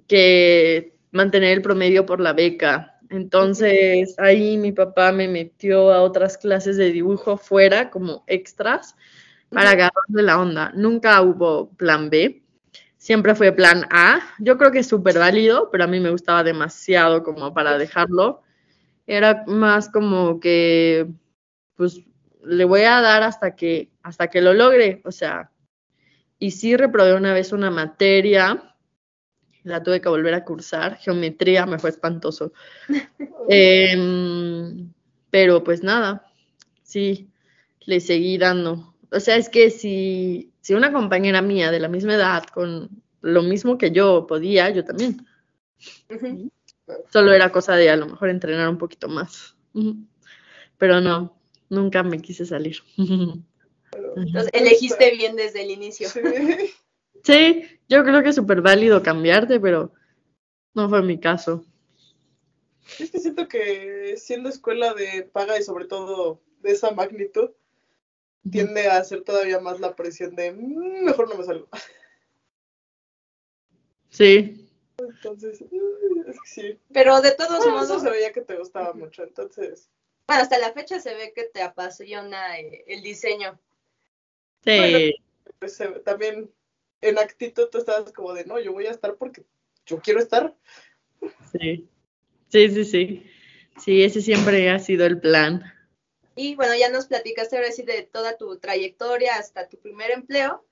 que mantener el promedio por la beca Entonces ahí mi papá me metió a otras clases de dibujo fuera como extras para agarrarle la onda. Nunca hubo plan B, siempre fue plan A. Yo creo que es súper válido, pero a mí me gustaba demasiado como para dejarlo. Era más como que, pues, le voy a dar hasta que, hasta que lo logre. O sea, y sí reprobé una vez una materia la tuve que volver a cursar. Geometría me fue espantoso. <laughs> Em, pero pues nada, sí, le seguí dando. O sea, es que si, si una compañera mía de la misma edad, con lo mismo que yo podía, yo también. Solo era cosa de a lo mejor entrenar un poquito más. Pero no, nunca me quise salir. <laughs> Entonces, elegiste bien desde el inicio. Sí, yo creo que es súper válido cambiarte, pero no fue mi caso. Es que siento que siendo escuela de paga y sobre todo de esa magnitud, tiende a hacer todavía más la presión de mm, mejor no me salgo. Sí. Entonces, mm, es que sí. Pero de todos modos. Eso se veía que te gustaba mucho, entonces. Bueno, hasta la fecha se ve que te apasiona eh, el diseño. Sí. pues, también en actitud tú estabas como de, no, yo voy a estar porque yo quiero estar. Sí, sí, sí, sí. Sí, ese siempre ha sido el plan. Y bueno, ya nos platicaste ahora sí de toda tu trayectoria hasta tu primer empleo.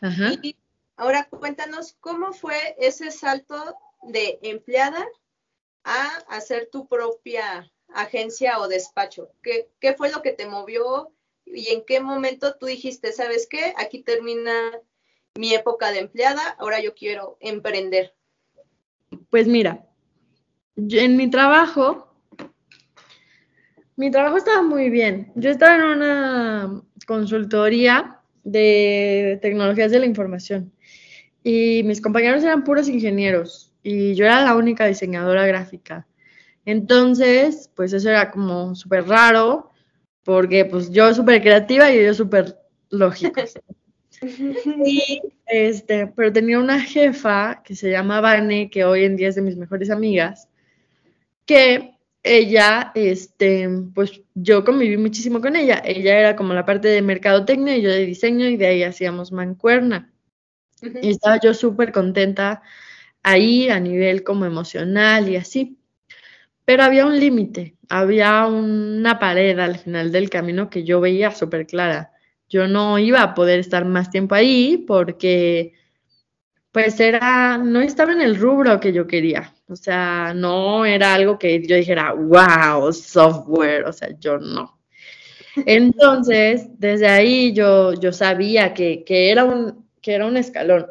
Ajá. Y ahora cuéntanos cómo fue ese salto de empleada a hacer tu propia agencia o despacho. ¿Qué, qué fue lo que te movió y en qué momento tú dijiste, sabes qué, aquí termina mi época de empleada, ahora yo quiero emprender? Pues mira, en mi trabajo, mi trabajo estaba muy bien. Yo estaba en una consultoría de tecnologías de la información y mis compañeros eran puros ingenieros y yo era la única diseñadora gráfica. Entonces, pues eso era como súper raro porque pues yo súper creativa y ellos súper lógicos. <laughs> Y, este, pero tenía una jefa que se llama Vane, que hoy en día es de mis mejores amigas, que ella, este, pues yo conviví muchísimo con ella. Ella era como la parte de mercadotecnia y yo de diseño y de ahí hacíamos mancuerna. Y estaba yo súper contenta ahí a nivel como emocional y así. Pero había un límite, había una pared al final del camino que yo veía súper clara yo no iba a poder estar más tiempo ahí porque pues era, no estaba en el rubro que yo quería. O sea, no era algo que yo dijera, wow, software, o sea, yo no. Entonces, desde ahí yo, yo sabía que, que, era un, que era un escalón,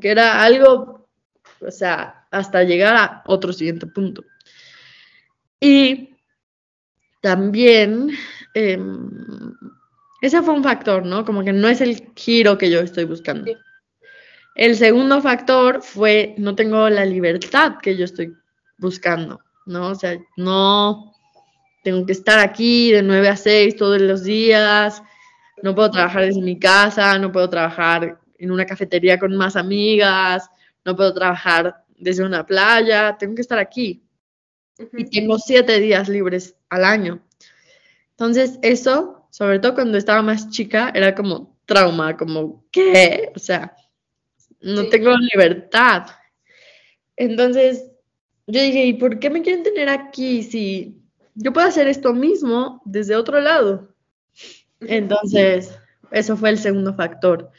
que era algo, o sea, hasta llegar a otro siguiente punto. Y también eh, ese fue un factor, ¿no? Como que no es el giro que yo estoy buscando. El segundo factor fue no tengo la libertad que yo estoy buscando, ¿no? O sea, no tengo que estar aquí de 9 a 6 todos los días, no puedo trabajar desde mi casa, no puedo trabajar en una cafetería con más amigas, no puedo trabajar desde una playa, tengo que estar aquí. Y tengo siete días libres al año. Entonces, eso sobre todo cuando estaba más chica, era como trauma, como, ¿qué? O sea, no tengo libertad. Entonces, yo dije, ¿y por qué me quieren tener aquí si yo puedo hacer esto mismo desde otro lado? Entonces, eso fue el segundo factor.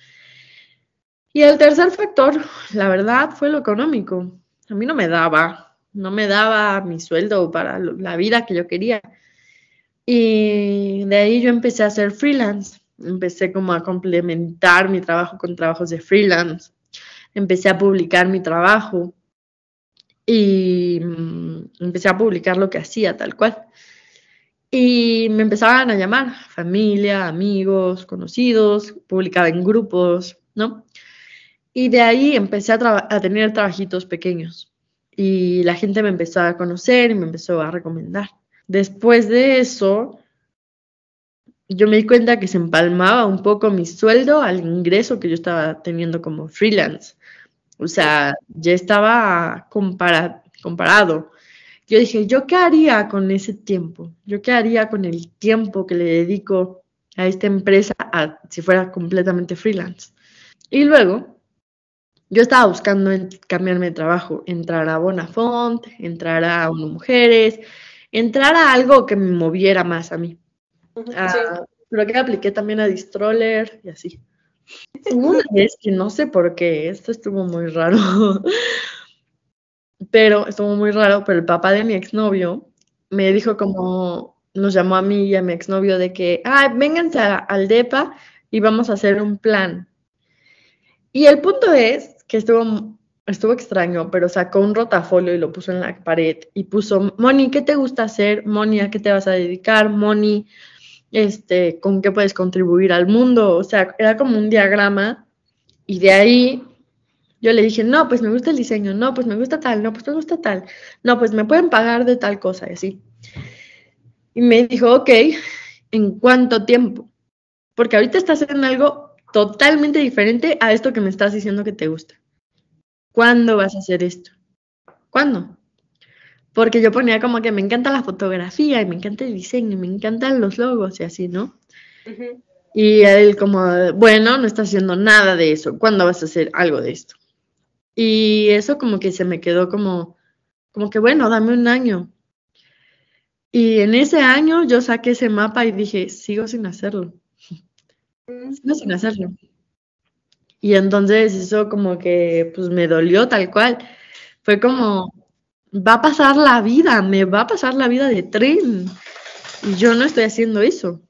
Y el tercer factor, la verdad, fue lo económico. A mí no me daba, no me daba mi sueldo para la vida que yo quería. Y de ahí yo empecé a hacer freelance. Empecé como a complementar mi trabajo con trabajos de freelance. Empecé a publicar mi trabajo y mm, empecé a publicar lo que hacía tal cual. Y me empezaban a llamar familia, amigos, conocidos, publicaba en grupos, ¿no? Y de ahí empecé a, a tener trabajitos pequeños. Y la gente me empezó a conocer y me empezó a recomendar. Después de eso, yo me di cuenta que se empalmaba un poco mi sueldo al ingreso que yo estaba teniendo como freelance. O sea, ya estaba comparado. yo dije, ¿yo qué haría con ese tiempo? ¿Yo qué haría con el tiempo que le dedico a esta empresa si fuera completamente freelance? Y luego, yo estaba buscando cambiarme de trabajo, entrar a Bonafont, entrar a Uno Mujeres, entrar a algo que me moviera más a mí. Ah, lo que apliqué también a Distroller y así. <laughs> Una vez que no sé por qué, esto estuvo muy raro, <laughs> pero estuvo muy raro, pero el papá de mi exnovio me dijo como, nos llamó a mí y a mi exnovio de que, ah, vénganse al DEPA y vamos a hacer un plan. Y el punto es que estuvo, estuvo extraño, pero sacó un rotafolio y lo puso en la pared y puso, Moni, ¿qué te gusta hacer? Moni, ¿a qué te vas a dedicar? Moni, este, ¿con qué puedes contribuir al mundo? O sea, era como un diagrama y de ahí yo le dije, no, pues me gusta el diseño, no, pues me gusta tal, no, pues me gusta tal, no, pues me pueden pagar de tal cosa y así. Y me dijo, ok, ¿en cuánto tiempo? Porque ahorita estás haciendo algo totalmente diferente a esto que me estás diciendo que te gusta. ¿Cuándo vas a hacer esto? ¿Cuándo? Porque yo ponía como que me encanta la fotografía y me encanta el diseño y me encantan los logos y así, ¿no? Y él como, bueno, no está haciendo nada de eso. ¿Cuándo vas a hacer algo de esto? Y eso como que se me quedó como, como que bueno, dame un año. Y en ese año yo saqué ese mapa y dije, sigo sin hacerlo. Sigo sin hacerlo. Y entonces eso como que pues me dolió tal cual. Fue como, va a pasar la vida, me va a pasar la vida de tren. Y yo no estoy haciendo eso.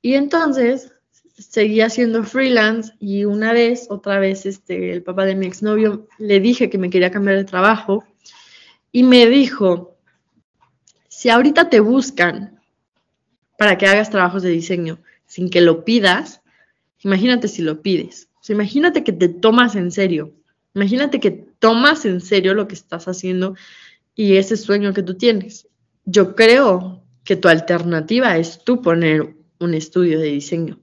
Y entonces seguí haciendo freelance y una vez, otra vez, este, el papá de mi exnovio le dije que me quería cambiar de trabajo y me dijo, si ahorita te buscan para que hagas trabajos de diseño sin que lo pidas, imagínate si lo pides. Imagínate que te tomas en serio. Imagínate que tomas en serio lo que estás haciendo y ese sueño que tú tienes. Yo creo que tu alternativa es tú poner un estudio de diseño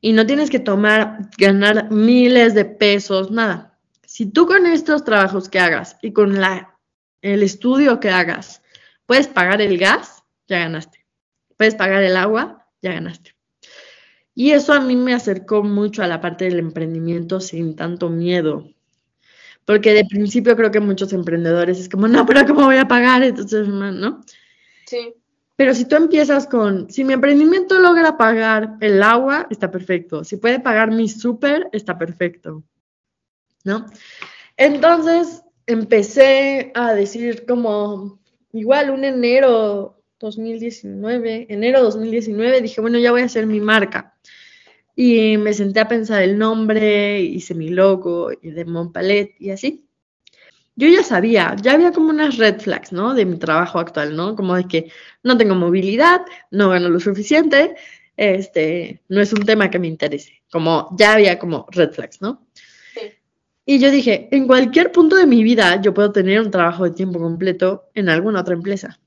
y no tienes que tomar, ganar miles de pesos, nada. Si tú con estos trabajos que hagas y con la, el estudio que hagas puedes pagar el gas, ya ganaste. Puedes pagar el agua, ya ganaste. Y eso a mí me acercó mucho a la parte del emprendimiento sin tanto miedo. Porque de principio creo que muchos emprendedores es como, no, pero ¿cómo voy a pagar? Entonces, ¿no? Sí. Pero si tú empiezas con, si mi emprendimiento logra pagar el agua, está perfecto. Si puede pagar mi súper, está perfecto. ¿No? Entonces empecé a decir como, igual un enero 2019, enero 2019, dije, bueno, ya voy a hacer mi marca. Y me senté a pensar el nombre, hice mi logo y de Montpalet y así yo ya sabía, ya había como unas red flags, ¿no? De mi trabajo actual, ¿no? Como de que no tengo movilidad, no gano lo suficiente, este, no es un tema que me interese. Como ya había como red flags, ¿no? Sí. Y yo dije, en cualquier punto de mi vida yo puedo tener un trabajo de tiempo completo en alguna otra empresa.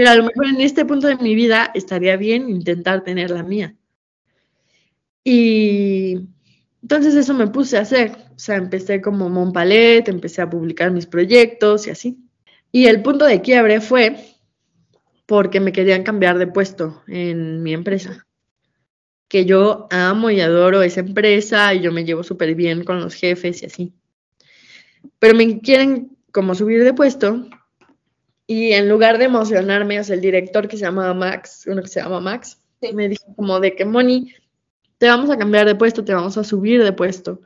Pero a lo mejor en este punto de mi vida estaría bien intentar tener la mía. Y entonces eso me puse a hacer, o sea, empecé como Montpalet, empecé a publicar mis proyectos y así. Y el punto de quiebre fue porque me querían cambiar de puesto en mi empresa. Que yo amo y adoro esa empresa y yo me llevo súper bien con los jefes y así. Pero me quieren como subir de puesto y en lugar de emocionarme, o sea, el director que se llama Max, uno que se llama Max, me dijo como de que, Moni, te vamos a cambiar de puesto, te vamos a subir de puesto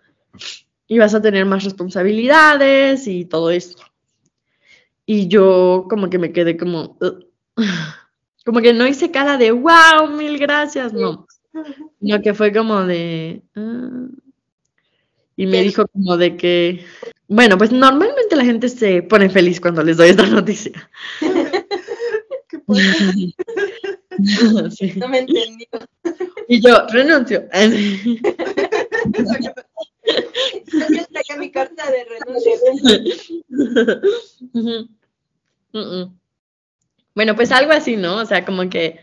y vas a tener más responsabilidades y todo esto. Y yo como que me quedé como, <laughs> como que no hice cara de, wow, mil gracias, no. Sino que fue como de... Ah". Y me dijo como de que, bueno, pues normalmente la gente se pone feliz cuando les doy esta <laughs> noticia. <laughs> <laughs> No me entendió. Y yo, renuncio. saqué mi carta de renuncia. Bueno, pues algo así, ¿no? O sea, como que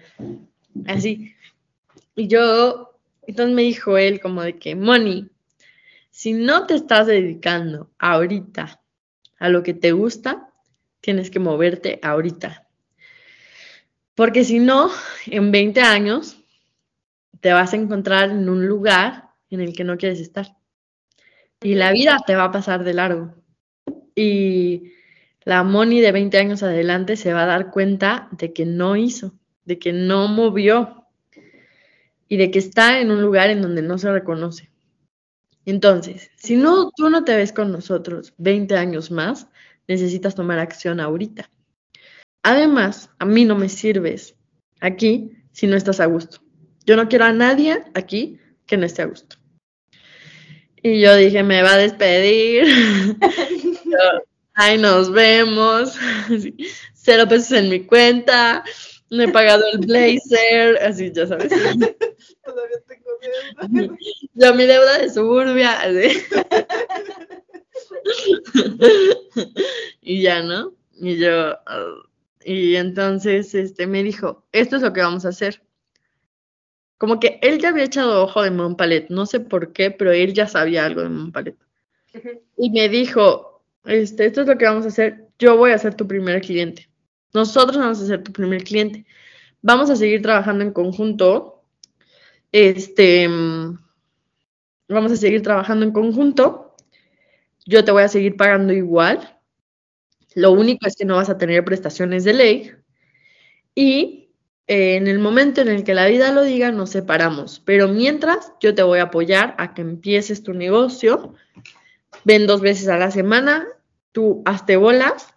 así. Y yo, entonces me dijo él como de que, Moni, si no te estás dedicando ahorita a lo que te gusta, tienes que moverte ahorita. Porque si no, en 20 años te vas a encontrar en un lugar en el que no quieres estar. Y la vida te va a pasar de largo. Y la Moni de 20 años adelante se va a dar cuenta de que no hizo, de que no movió y de que está en un lugar en donde no se reconoce. Entonces, si no, tú no te ves con nosotros 20 años más, necesitas tomar acción ahorita. Además, a mí no me sirves aquí si no estás a gusto. Yo no quiero a nadie aquí que no esté a gusto. Y yo dije, me va a despedir. <laughs> Ay, nos vemos. Cero pesos en mi cuenta. No he pagado el <laughs> blazer. Así, ya sabes. Todavía tengo deuda. Yo mi deuda de suburbia. Y ya, ¿no? Y yo. uh, y entonces este, me dijo: Esto es lo que vamos a hacer. Como que él ya había echado ojo de Montpalet, no sé por qué, pero él ya sabía algo de Montpalet. Y me dijo, este, esto es lo que vamos a hacer, yo voy a ser tu primer cliente. Nosotros vamos a ser tu primer cliente. Vamos a seguir trabajando en conjunto. Este, vamos a seguir trabajando en conjunto. Yo te voy a seguir pagando igual. Lo único es que no vas a tener prestaciones de ley. Y eh, en el momento en el que la vida lo diga, nos separamos. Pero mientras, yo te voy a apoyar a que empieces tu negocio. Ven dos veces a la semana, tú hazte bolas,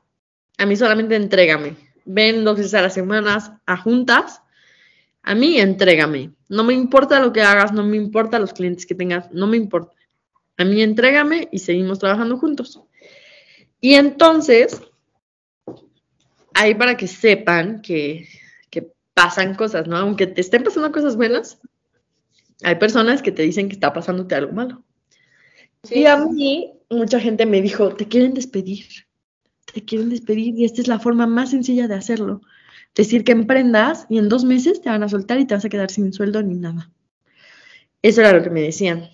a mí solamente entrégame. Ven dos veces a la semana a juntas, a mí entrégame. No me importa lo que hagas, no me importa los clientes que tengas, no me importa. A mí entrégame y seguimos trabajando juntos. Y entonces, ahí para que sepan que, que pasan cosas, ¿no? Aunque te estén pasando cosas buenas, hay personas que te dicen que está pasándote algo malo. Sí. Y a mí, mucha gente me dijo, te quieren despedir, te quieren despedir y esta es la forma más sencilla de hacerlo. Decir que emprendas y en dos meses te van a soltar y te vas a quedar sin sueldo ni nada. Eso era lo que me decían.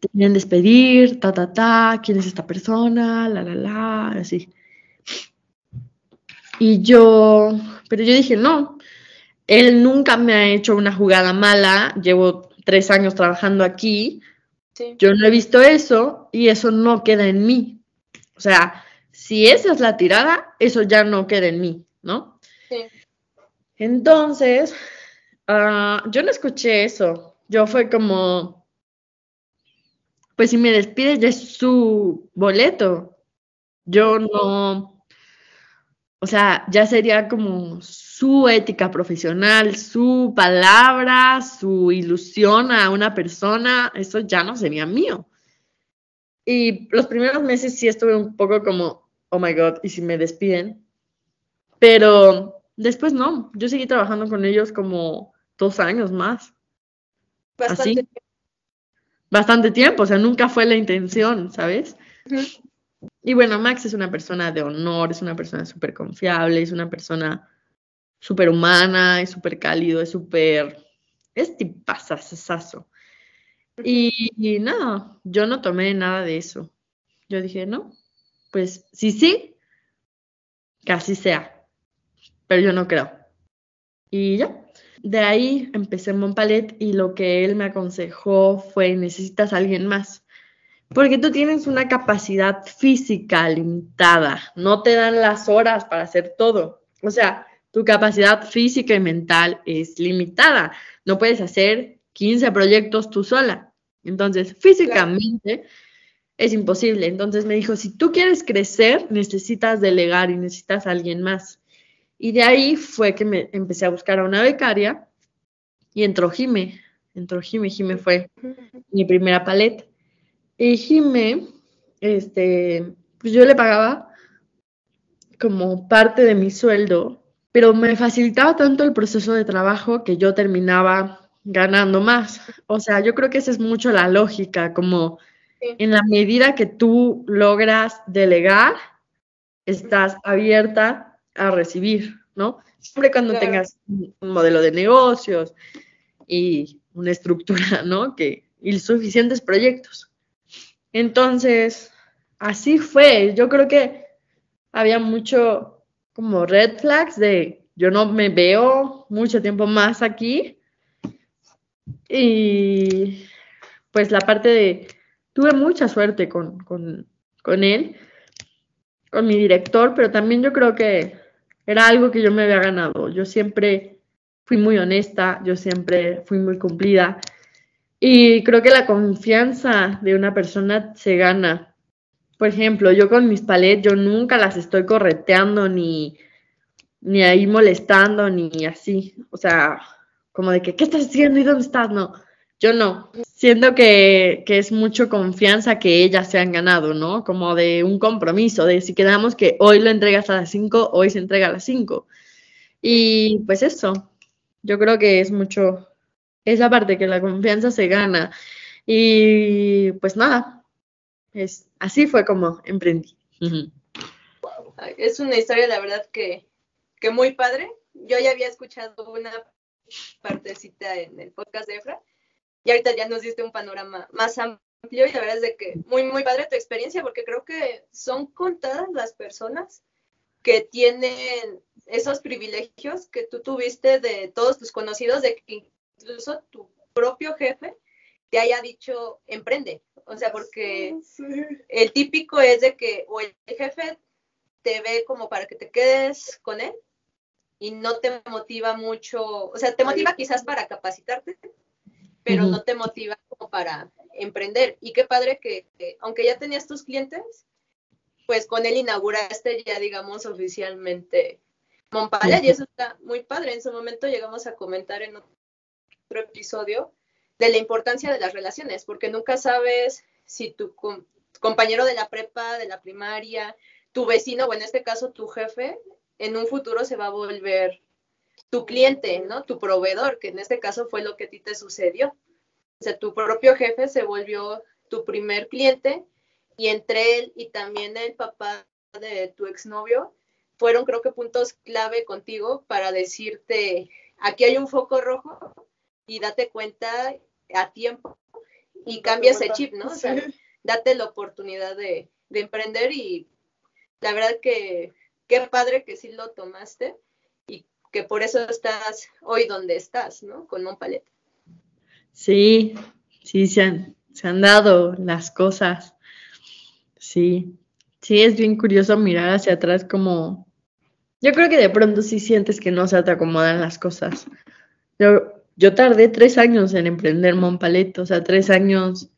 Te quieren despedir, ta, ta, ta, quién es esta persona, la, la, la, así. Y yo, pero yo dije, no, él nunca me ha hecho una jugada mala, llevo tres años trabajando aquí, Sí. yo no he visto eso y eso no queda en mí. O sea, si esa es la tirada, eso ya no queda en mí, ¿no? Entonces, ah, yo no escuché eso. Yo fue como, pues si me despide ya es su boleto. Yo no, o sea, ya sería como su ética profesional, su palabra, su ilusión a una persona, eso ya no sería mío. Y los primeros meses sí estuve un poco como, oh my God, ¿y si me despiden? Pero después no, yo seguí trabajando con ellos como dos años más, Bastante. así, bastante tiempo, o sea, nunca fue la intención, ¿sabes? Y bueno, Max es una persona de honor, es una persona súper confiable, es una persona súper humana, es súper cálido, es súper... es tipazazazo. Y, y nada, yo no tomé nada de eso. Yo dije, no, pues sí, sí, así sea, pero yo no creo. Y ya, de ahí empecé en Montpalet y lo que él me aconsejó fue, necesitas a alguien más. Porque tú tienes una capacidad física limitada, no te dan las horas para hacer todo. O sea, tu capacidad física y mental es limitada. No puedes hacer 15 proyectos tú sola. Entonces, físicamente es imposible. Entonces me dijo, si tú quieres crecer, necesitas delegar y necesitas a alguien más. Y de ahí fue que me empecé a buscar a una becaria y entró Jime. Entró Jime, Jime fue mi primera paleta. Y Jime, este, pues yo le pagaba como parte de mi sueldo, pero me facilitaba tanto el proceso de trabajo que yo terminaba ganando más. O sea, yo creo que esa es mucho la lógica, como Sí. en la medida que tú logras delegar, estás abierta a recibir, ¿no? Siempre cuando Claro. tengas un modelo de negocios y una estructura, <laughs> ¿no? Que, y suficientes proyectos. Entonces, así fue. Yo creo que había mucho como red flags de yo no me veo mucho tiempo más aquí. Y pues la parte de, tuve mucha suerte con, con, con él, con mi director, pero también yo creo que era algo que yo me había ganado. Yo siempre fui muy honesta, yo siempre fui muy cumplida. Y creo que la confianza de una persona se gana. Por ejemplo, yo con mis palets, yo nunca las estoy correteando ni, ni ahí molestando, ni así. O sea, como de que, ¿qué estás haciendo y dónde estás? No, yo no. Siento que, que, es mucho confianza que ellas se han ganado, ¿no? Como de un compromiso, de si quedamos que hoy lo entregas a las 5, hoy se entrega a las 5. Y pues eso, yo creo que es mucho esa parte que la confianza se gana. Y pues nada, es, así fue como emprendí. Es una historia, la verdad, que, que muy padre. Yo ya había escuchado una partecita en el podcast de Efra y ahorita ya nos diste un panorama más amplio y la verdad es de que muy, muy padre tu experiencia porque creo que son contadas las personas que tienen esos privilegios que tú tuviste de todos tus conocidos, de que incluso tu propio jefe te haya dicho emprende. O sea, porque el típico es de que o el jefe te ve como para que te quedes con él y no te motiva mucho, o sea, te motiva quizás para capacitarte, pero no te motiva como para emprender. Y qué padre que, que, aunque ya tenías tus clientes, pues con él inauguraste ya, digamos, oficialmente Montpalet y eso está muy padre. En su momento llegamos a comentar en otro episodio de la importancia de las relaciones, porque nunca sabes si tu compañero de la prepa, de la primaria, tu vecino o en este caso tu jefe, en un futuro se va a volver tu cliente, ¿no? Tu proveedor, que en este caso fue lo que a ti te sucedió. O sea, tu propio jefe se volvió tu primer cliente y entre él y también el papá de tu exnovio fueron creo que puntos clave contigo para decirte, aquí hay un foco rojo y date cuenta a tiempo y cambia ese chip, ¿no? O sea, date la oportunidad de, de, emprender y la verdad que qué padre que sí lo tomaste que por eso estás hoy donde estás, ¿no? Con Montpalet. Sí, sí, se han, se han dado las cosas. Sí, sí, es bien curioso mirar hacia atrás como yo creo que de pronto sí sientes que no se te acomodan las cosas. Yo, yo tardé tres años en emprender Montpalet, o sea, tres años,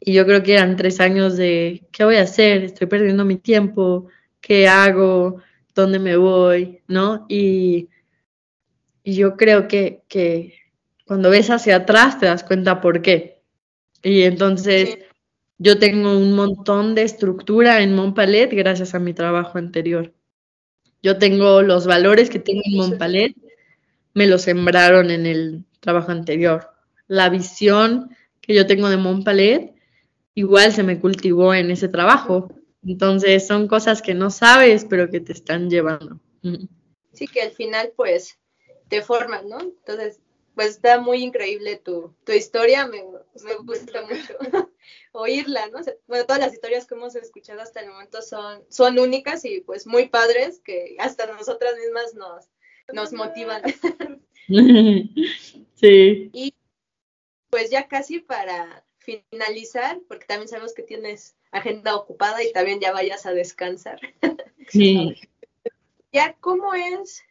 y yo creo que eran tres años de, ¿qué voy a hacer? Estoy perdiendo mi tiempo, ¿qué hago? ¿Dónde me voy? ¿No? Y, y yo creo que, que cuando ves hacia atrás te das cuenta por qué. Y entonces yo tengo un montón de estructura en Montpalet gracias a mi trabajo anterior. Yo tengo los valores que tengo en Montpalet, me los sembraron en el trabajo anterior. La visión que yo tengo de Montpalet igual se me cultivó en ese trabajo. Entonces son cosas que no sabes, pero que te están llevando. Sí, que al final pues te forman, ¿no? Entonces, pues está muy increíble tu, tu historia, me, me gusta mucho. <laughs> oírla, ¿no? bueno, todas las historias que hemos escuchado hasta el momento son, son únicas y pues muy padres que hasta nosotras mismas nos, nos motivan. <laughs> Sí. Y pues ya casi para finalizar, porque también sabemos que tienes agenda ocupada y también ya vayas a descansar. <laughs> Sí. ya cómo es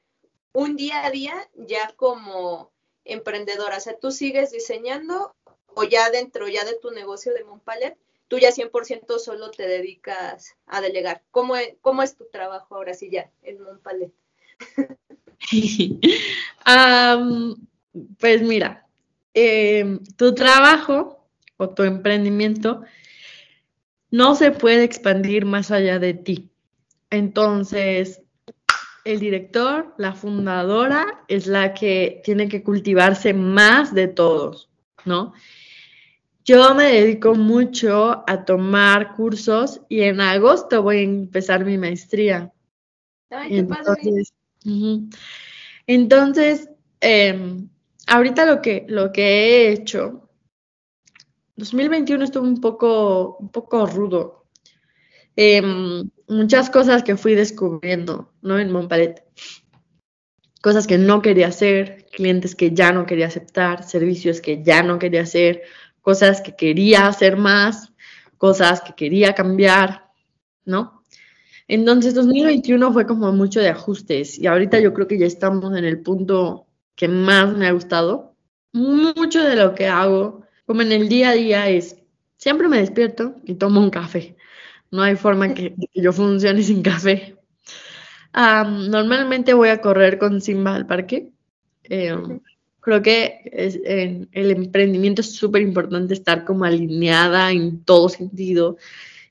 un día a día ya como emprendedora, o sea, tú sigues diseñando o ya dentro ya de tu negocio de Montpalet, tú ya 100% solo te dedicas a delegar. ¿Cómo es, cómo es tu trabajo ahora sí ya en Montpalet? <laughs> pues mira, em, tu trabajo o tu emprendimiento no se puede expandir más allá de ti. Entonces, el director, la fundadora, es la que tiene que cultivarse más de todos, ¿no? Yo me dedico mucho a tomar cursos y en agosto voy a empezar mi maestría. Ay, qué entonces, entonces em, ahorita lo que, lo que he hecho, 2021 estuvo un poco, un poco rudo. Em, muchas cosas que fui descubriendo, ¿no? En Montpalet. Cosas que no quería hacer, clientes que ya no quería aceptar, servicios que ya no quería hacer, cosas que quería hacer más, cosas que quería cambiar, ¿no? Entonces 2021 fue como mucho de ajustes y ahorita yo creo que ya estamos en el punto que más me ha gustado. Mucho de lo que hago, como en el día a día, es siempre me despierto y tomo un café. No hay forma que, que yo funcione sin café. normalmente voy a correr con Simba al parque. Em, creo que es, en el emprendimiento es súper importante estar como alineada en todo sentido,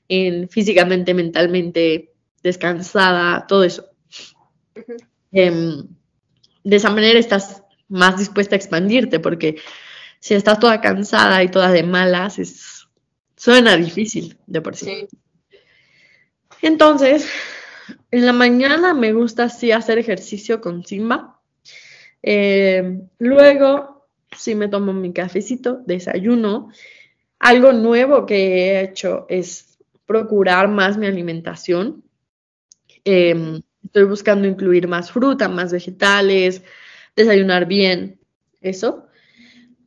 en físicamente, mentalmente, descansada, todo eso. Em, de esa manera estás más dispuesta a expandirte, porque si estás toda cansada y toda de malas, es, suena difícil de por sí. Entonces, en la mañana me gusta así hacer ejercicio con Simba. Eh, luego, sí me tomo mi cafecito, desayuno. Algo nuevo que he hecho es procurar más mi alimentación. Em, estoy buscando incluir más fruta, más vegetales, desayunar bien, eso.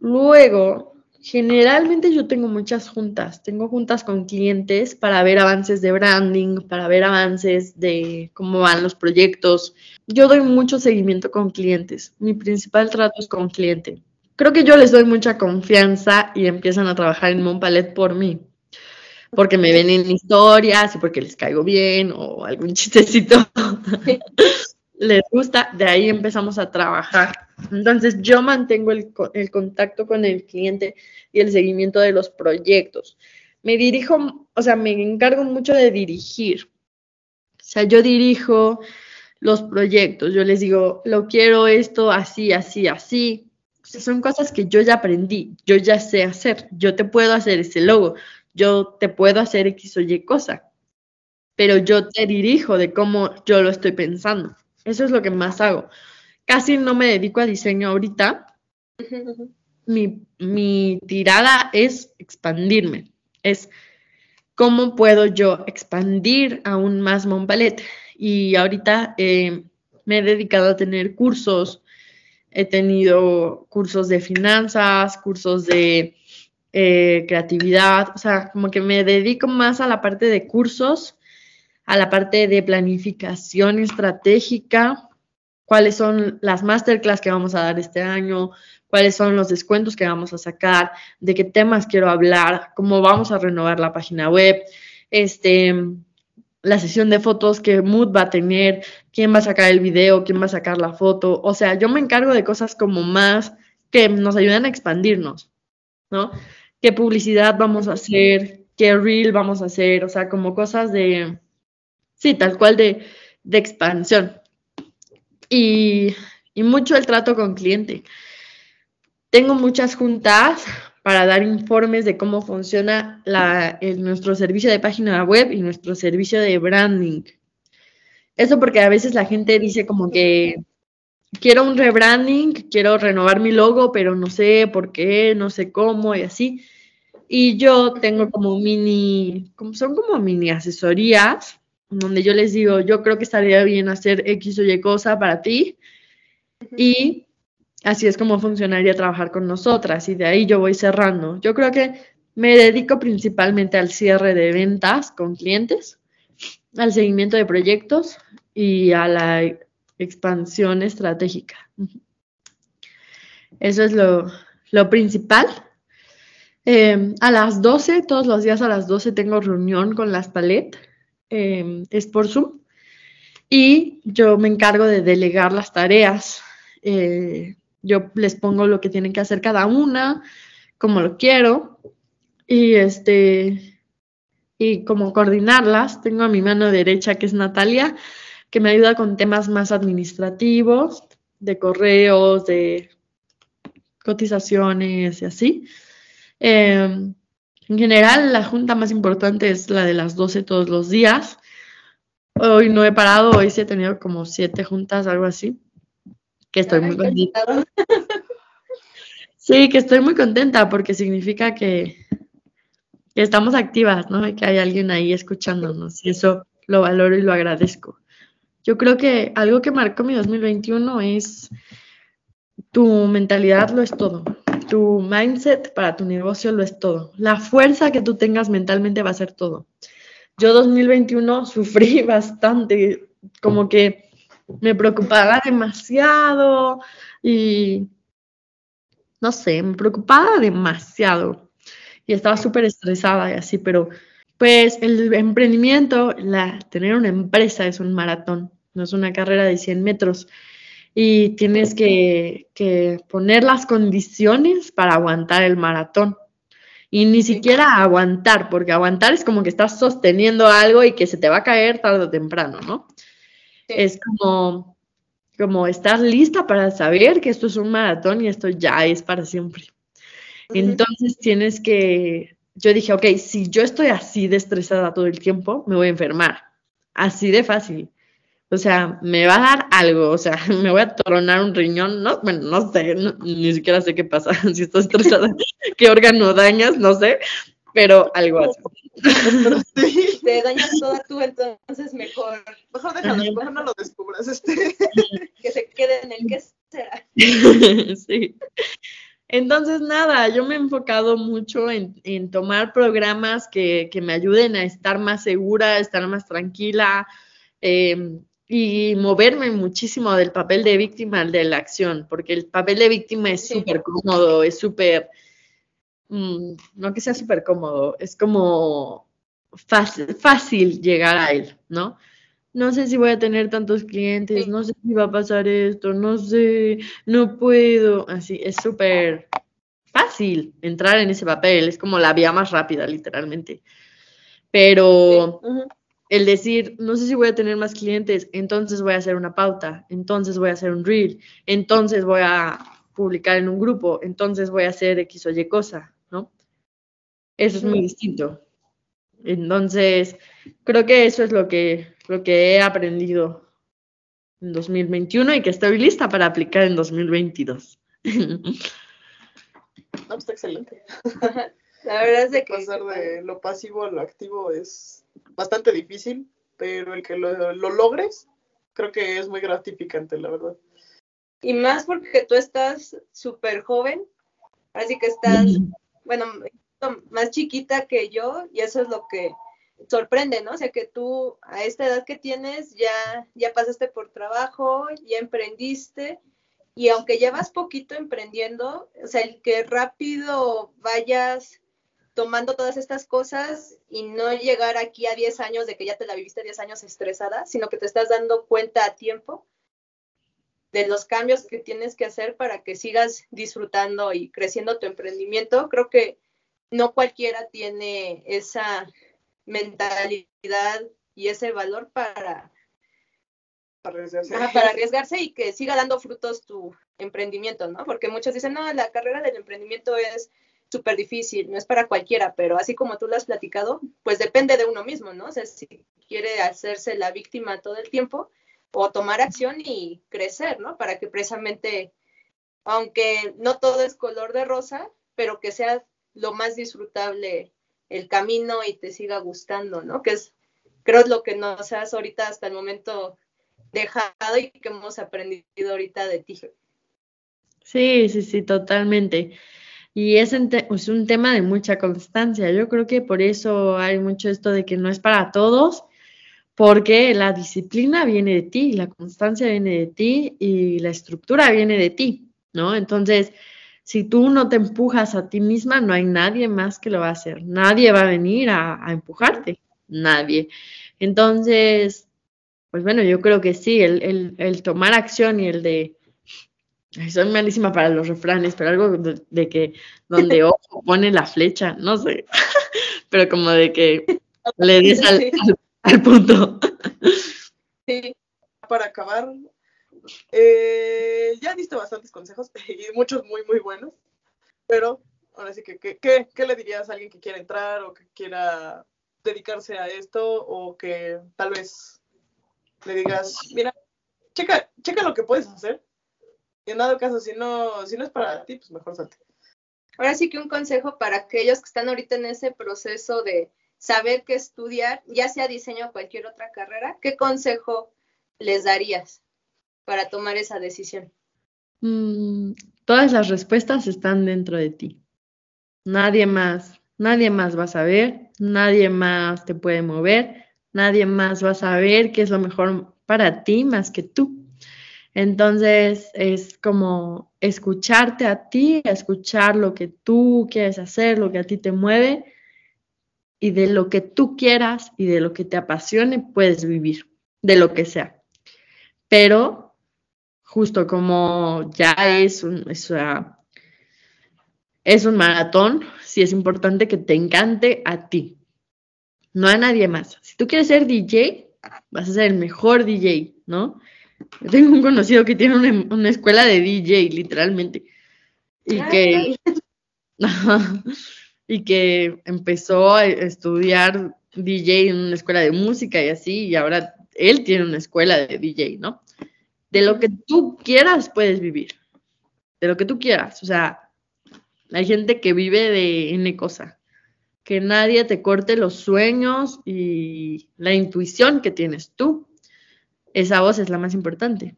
Luego, generalmente yo tengo muchas juntas. Tengo juntas con clientes para ver avances de branding, para ver avances de cómo van los proyectos. Yo doy mucho seguimiento con clientes. Mi principal trato es con cliente. Creo que yo les doy mucha confianza y empiezan a trabajar en Montpalet por mí porque me ven en historias y porque les caigo bien o algún <laughs> chistecito les gusta, de ahí empezamos a trabajar. Entonces yo mantengo el, el, contacto con el cliente y el seguimiento de los proyectos. Me dirijo, o sea, me encargo mucho de dirigir. O sea, yo dirijo los proyectos, yo les digo, lo quiero esto así, así, así. O sea, son cosas que yo ya aprendí, yo ya sé hacer, yo te puedo hacer ese logo, yo te puedo hacer X o Y cosa, pero yo te dirijo de cómo yo lo estoy pensando. Eso es lo que más hago. Casi no me dedico a diseño ahorita. Mi, mi tirada es expandirme. Es cómo puedo yo expandir aún más Montpalet. Y ahorita eh, me he dedicado a tener cursos. He tenido cursos de finanzas, cursos de eh, creatividad, o sea, como que me dedico más a la parte de cursos, a la parte de planificación estratégica, cuáles son las masterclass que vamos a dar este año, cuáles son los descuentos que vamos a sacar, de qué temas quiero hablar, cómo vamos a renovar la página web, este, la sesión de fotos que Mood va a tener, quién va a sacar el video, quién va a sacar la foto. O sea, yo me encargo de cosas como más que nos ayudan a expandirnos, ¿no? qué publicidad vamos a hacer, qué reel vamos a hacer, o sea, como cosas de, sí, tal cual de, expansión. Y, mucho el trato con cliente. Tengo muchas juntas para dar informes de cómo funciona nuestro servicio de página web y nuestro servicio de branding. Eso porque a veces la gente dice como que quiero un rebranding, quiero renovar mi logo, pero no sé por qué, no sé cómo y así. Y yo tengo como mini, como son como mini asesorías, donde yo les digo, yo creo que estaría bien hacer X o Y cosa para ti. Y así es como funcionaría trabajar con nosotras. Y de ahí yo voy cerrando. Yo creo que me dedico principalmente al cierre de ventas con clientes, al seguimiento de proyectos y a la expansión estratégica. Eso es lo, lo principal. Eh, a las 12, todos los días a las 12 tengo reunión con las palet, eh, es por Zoom, y yo me encargo de delegar las tareas. Eh, yo les pongo lo que tienen que hacer cada una, como lo quiero, y este, y como coordinarlas. Tengo a mi mano derecha, que es Natalia, que me ayuda con temas más administrativos, de correos, de cotizaciones y así. Em, en general, la junta más importante es la de las 12 todos los días. Hoy no he parado, hoy sí he tenido como siete juntas, algo así. Que estoy muy contenta. <laughs> Sí, que estoy muy contenta porque significa que, que estamos activas, ¿no? Y que hay alguien ahí escuchándonos y eso lo valoro y lo agradezco. Yo creo que algo que marcó mi 2021 es tu mentalidad lo es todo. Tu mindset para tu negocio lo es todo. La fuerza que tú tengas mentalmente va a ser todo. Yo 2021 <laughs> sufrí bastante, como que me preocupaba demasiado y no sé, me preocupaba demasiado y estaba súper estresada y así, pero pues el emprendimiento, la, tener una empresa es un maratón, no es una carrera de 100 metros y tienes que, poner las condiciones para aguantar el maratón. Y ni siquiera aguantar, porque aguantar es como que estás sosteniendo algo y que se te va a caer tarde o temprano, ¿no? Es como, como estar lista para saber que esto es un maratón y esto ya es para siempre. Entonces tienes que, yo dije, ok, si yo estoy así de estresada todo el tiempo, me voy a enfermar. Así de fácil. O sea, me va a dar algo, o sea, <laughs> me voy a tronar un riñón, no, bueno, no sé, ni siquiera sé qué pasa, <laughs> si estoy estresada, <laughs> qué órgano dañas, no sé, pero algo así. Te dañas toda tú, entonces mejor. Mejor déjalo, mejor no lo descubras. Este. que se quede en el que será. sí. Entonces, nada, yo me he enfocado mucho en, en tomar programas que, que, me ayuden a estar más segura, a estar más tranquila, eh, y moverme muchísimo del papel de víctima al de la acción, porque el papel de víctima es súper cómodo, es súper, mm, no que sea súper cómodo, es como fácil, fácil llegar a él, ¿no? No sé si voy a tener tantos clientes, no sé si va a pasar esto, no sé, no puedo, así, es súper fácil entrar en ese papel, es como la vía más rápida, literalmente. Pero el decir, no sé si voy a tener más clientes, entonces voy a hacer una pauta, entonces voy a hacer un reel, entonces voy a publicar en un grupo, entonces voy a hacer X o Y cosa, ¿no? Eso es muy distinto. Entonces, creo que eso es lo que, lo que he aprendido en 2021 y que estoy lista para aplicar en 2022. <laughs> No, pues está excelente. <laughs> La verdad es de que pasar de lo pasivo a lo activo es bastante difícil, pero el que lo, logres, creo que es muy gratificante, la verdad. Y más porque tú estás súper joven, así que estás, bueno, más chiquita que yo, y eso es lo que sorprende, ¿no? O sea, que tú a esta edad que tienes ya, ya pasaste por trabajo, ya emprendiste, y aunque llevas poquito emprendiendo, o sea, el que rápido vayas tomando todas estas cosas y no llegar aquí a 10 años de que ya te la viviste 10 años estresada, sino que te estás dando cuenta a tiempo de los cambios que tienes que hacer para que sigas disfrutando y creciendo tu emprendimiento. Creo que no cualquiera tiene esa mentalidad y ese valor para, para arriesgarse. para arriesgarse y que siga dando frutos tu emprendimiento, ¿no? Porque muchos dicen, no, la carrera del emprendimiento es súper difícil, no es para cualquiera, pero así como tú lo has platicado, pues depende de uno mismo, ¿no? O sea, si quiere hacerse la víctima todo el tiempo o tomar acción y crecer, ¿no? Para que precisamente, aunque no todo es color de rosa, pero que sea lo más disfrutable el camino y te siga gustando, ¿no? Que es, creo, lo que nos has ahorita hasta el momento dejado y que hemos aprendido ahorita de ti. Sí, sí, sí, totalmente. Y es, es, un tema de mucha constancia. Yo creo que por eso hay mucho esto de que no es para todos, porque la disciplina viene de ti, la constancia viene de ti y la estructura viene de ti, ¿no? Entonces, si tú no te empujas a ti misma, no hay nadie más que lo va a hacer. Nadie va a venir a, a empujarte, nadie. Entonces, pues bueno, yo creo que sí, el, el tomar acción y el de soy malísima para los refranes, pero algo de, que donde <laughs> ojo pone la flecha, no sé, <laughs> pero como de que le des al, punto. Sí, para acabar, eh, ya diste bastantes consejos <laughs> y muchos muy, muy buenos, pero ahora sí que, ¿qué, qué le dirías a alguien que quiera entrar o que quiera dedicarse a esto o que tal vez le digas, mira, checa, checa lo que puedes hacer en dado caso, si no, si no es para ti, pues mejor salte. ahora sí que un consejo para aquellos que están ahorita en ese proceso de saber qué estudiar, ya sea diseño o cualquier otra carrera, ¿qué consejo les darías para tomar esa decisión? Mm, todas las respuestas están dentro de ti. Nadie más, nadie más va a saber, nadie más te puede mover, nadie más va a saber qué es lo mejor para ti más que tú. Entonces es como escucharte a ti, escuchar lo que tú quieres hacer, lo que a ti te mueve y de lo que tú quieras y de lo que te apasione puedes vivir, de lo que sea. Pero justo como ya es un, es, es un maratón, sí es importante que te encante a ti, no a nadie más. Si tú quieres ser DJ, vas a ser el mejor DJ, ¿no? Yo tengo un conocido que tiene una, escuela de DJ, literalmente. Y que, <laughs> y que empezó a estudiar DJ en una escuela de música y así, y ahora él tiene una escuela de DJ, ¿no? De lo que tú quieras puedes vivir. De lo que tú quieras. O sea, hay gente que vive de N cosa. Que nadie te corte los sueños y la intuición que tienes tú esa voz es la más importante.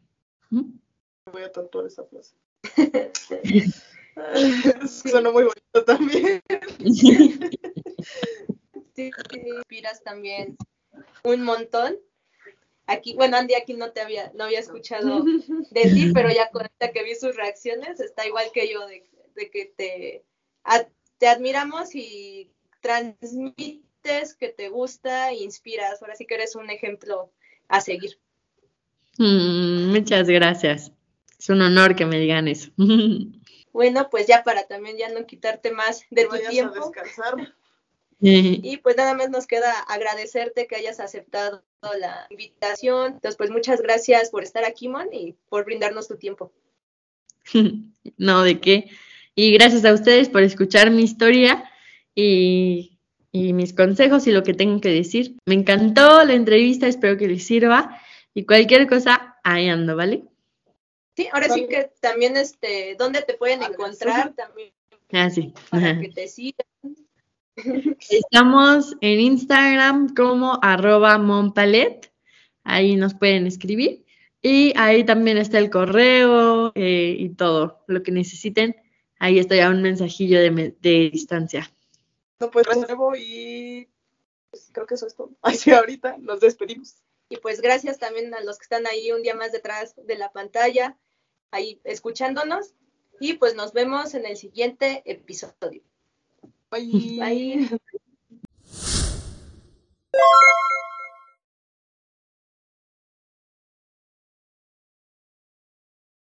Voy a tatuar esa frase. <laughs> Suena muy bonito también. <laughs> Sí, inspiras también un montón. Aquí, bueno, Andy aquí no te había, no había escuchado de ti, <laughs> pero ya con esta que vi sus reacciones, está igual que yo de, que te, te admiramos y transmites que te gusta, e inspiras. Ahora sí que eres un ejemplo a seguir. Mm, muchas gracias. Es un honor que me digan eso. <laughs> Bueno, pues ya para también ya no quitarte más de tu tiempo. A descansar. Y pues nada más nos queda agradecerte que hayas aceptado la invitación. Entonces, pues muchas gracias por estar aquí, Mon, y por brindarnos tu tiempo. <laughs> No, de qué. Y gracias a ustedes por escuchar mi historia y, y mis consejos y lo que tengo que decir. Me encantó la entrevista, espero que les sirva. Y cualquier cosa, ahí ando, ¿vale? Sí, ahora sí que también, este, ¿dónde te pueden encontrar? <laughs> También. Ah, sí. Para que te sigan. Estamos en Instagram como arroba monpalet, ahí nos pueden escribir. Y ahí también está el correo eh, y todo lo que necesiten. Ahí está ya un mensajillo de, de distancia. No, pues nuevo y pues, creo que eso es todo. <laughs> Así ahorita nos despedimos. Y pues gracias también a los que están ahí un día más detrás de la pantalla, ahí escuchándonos. Y pues nos vemos en el siguiente episodio. Bye. Bye.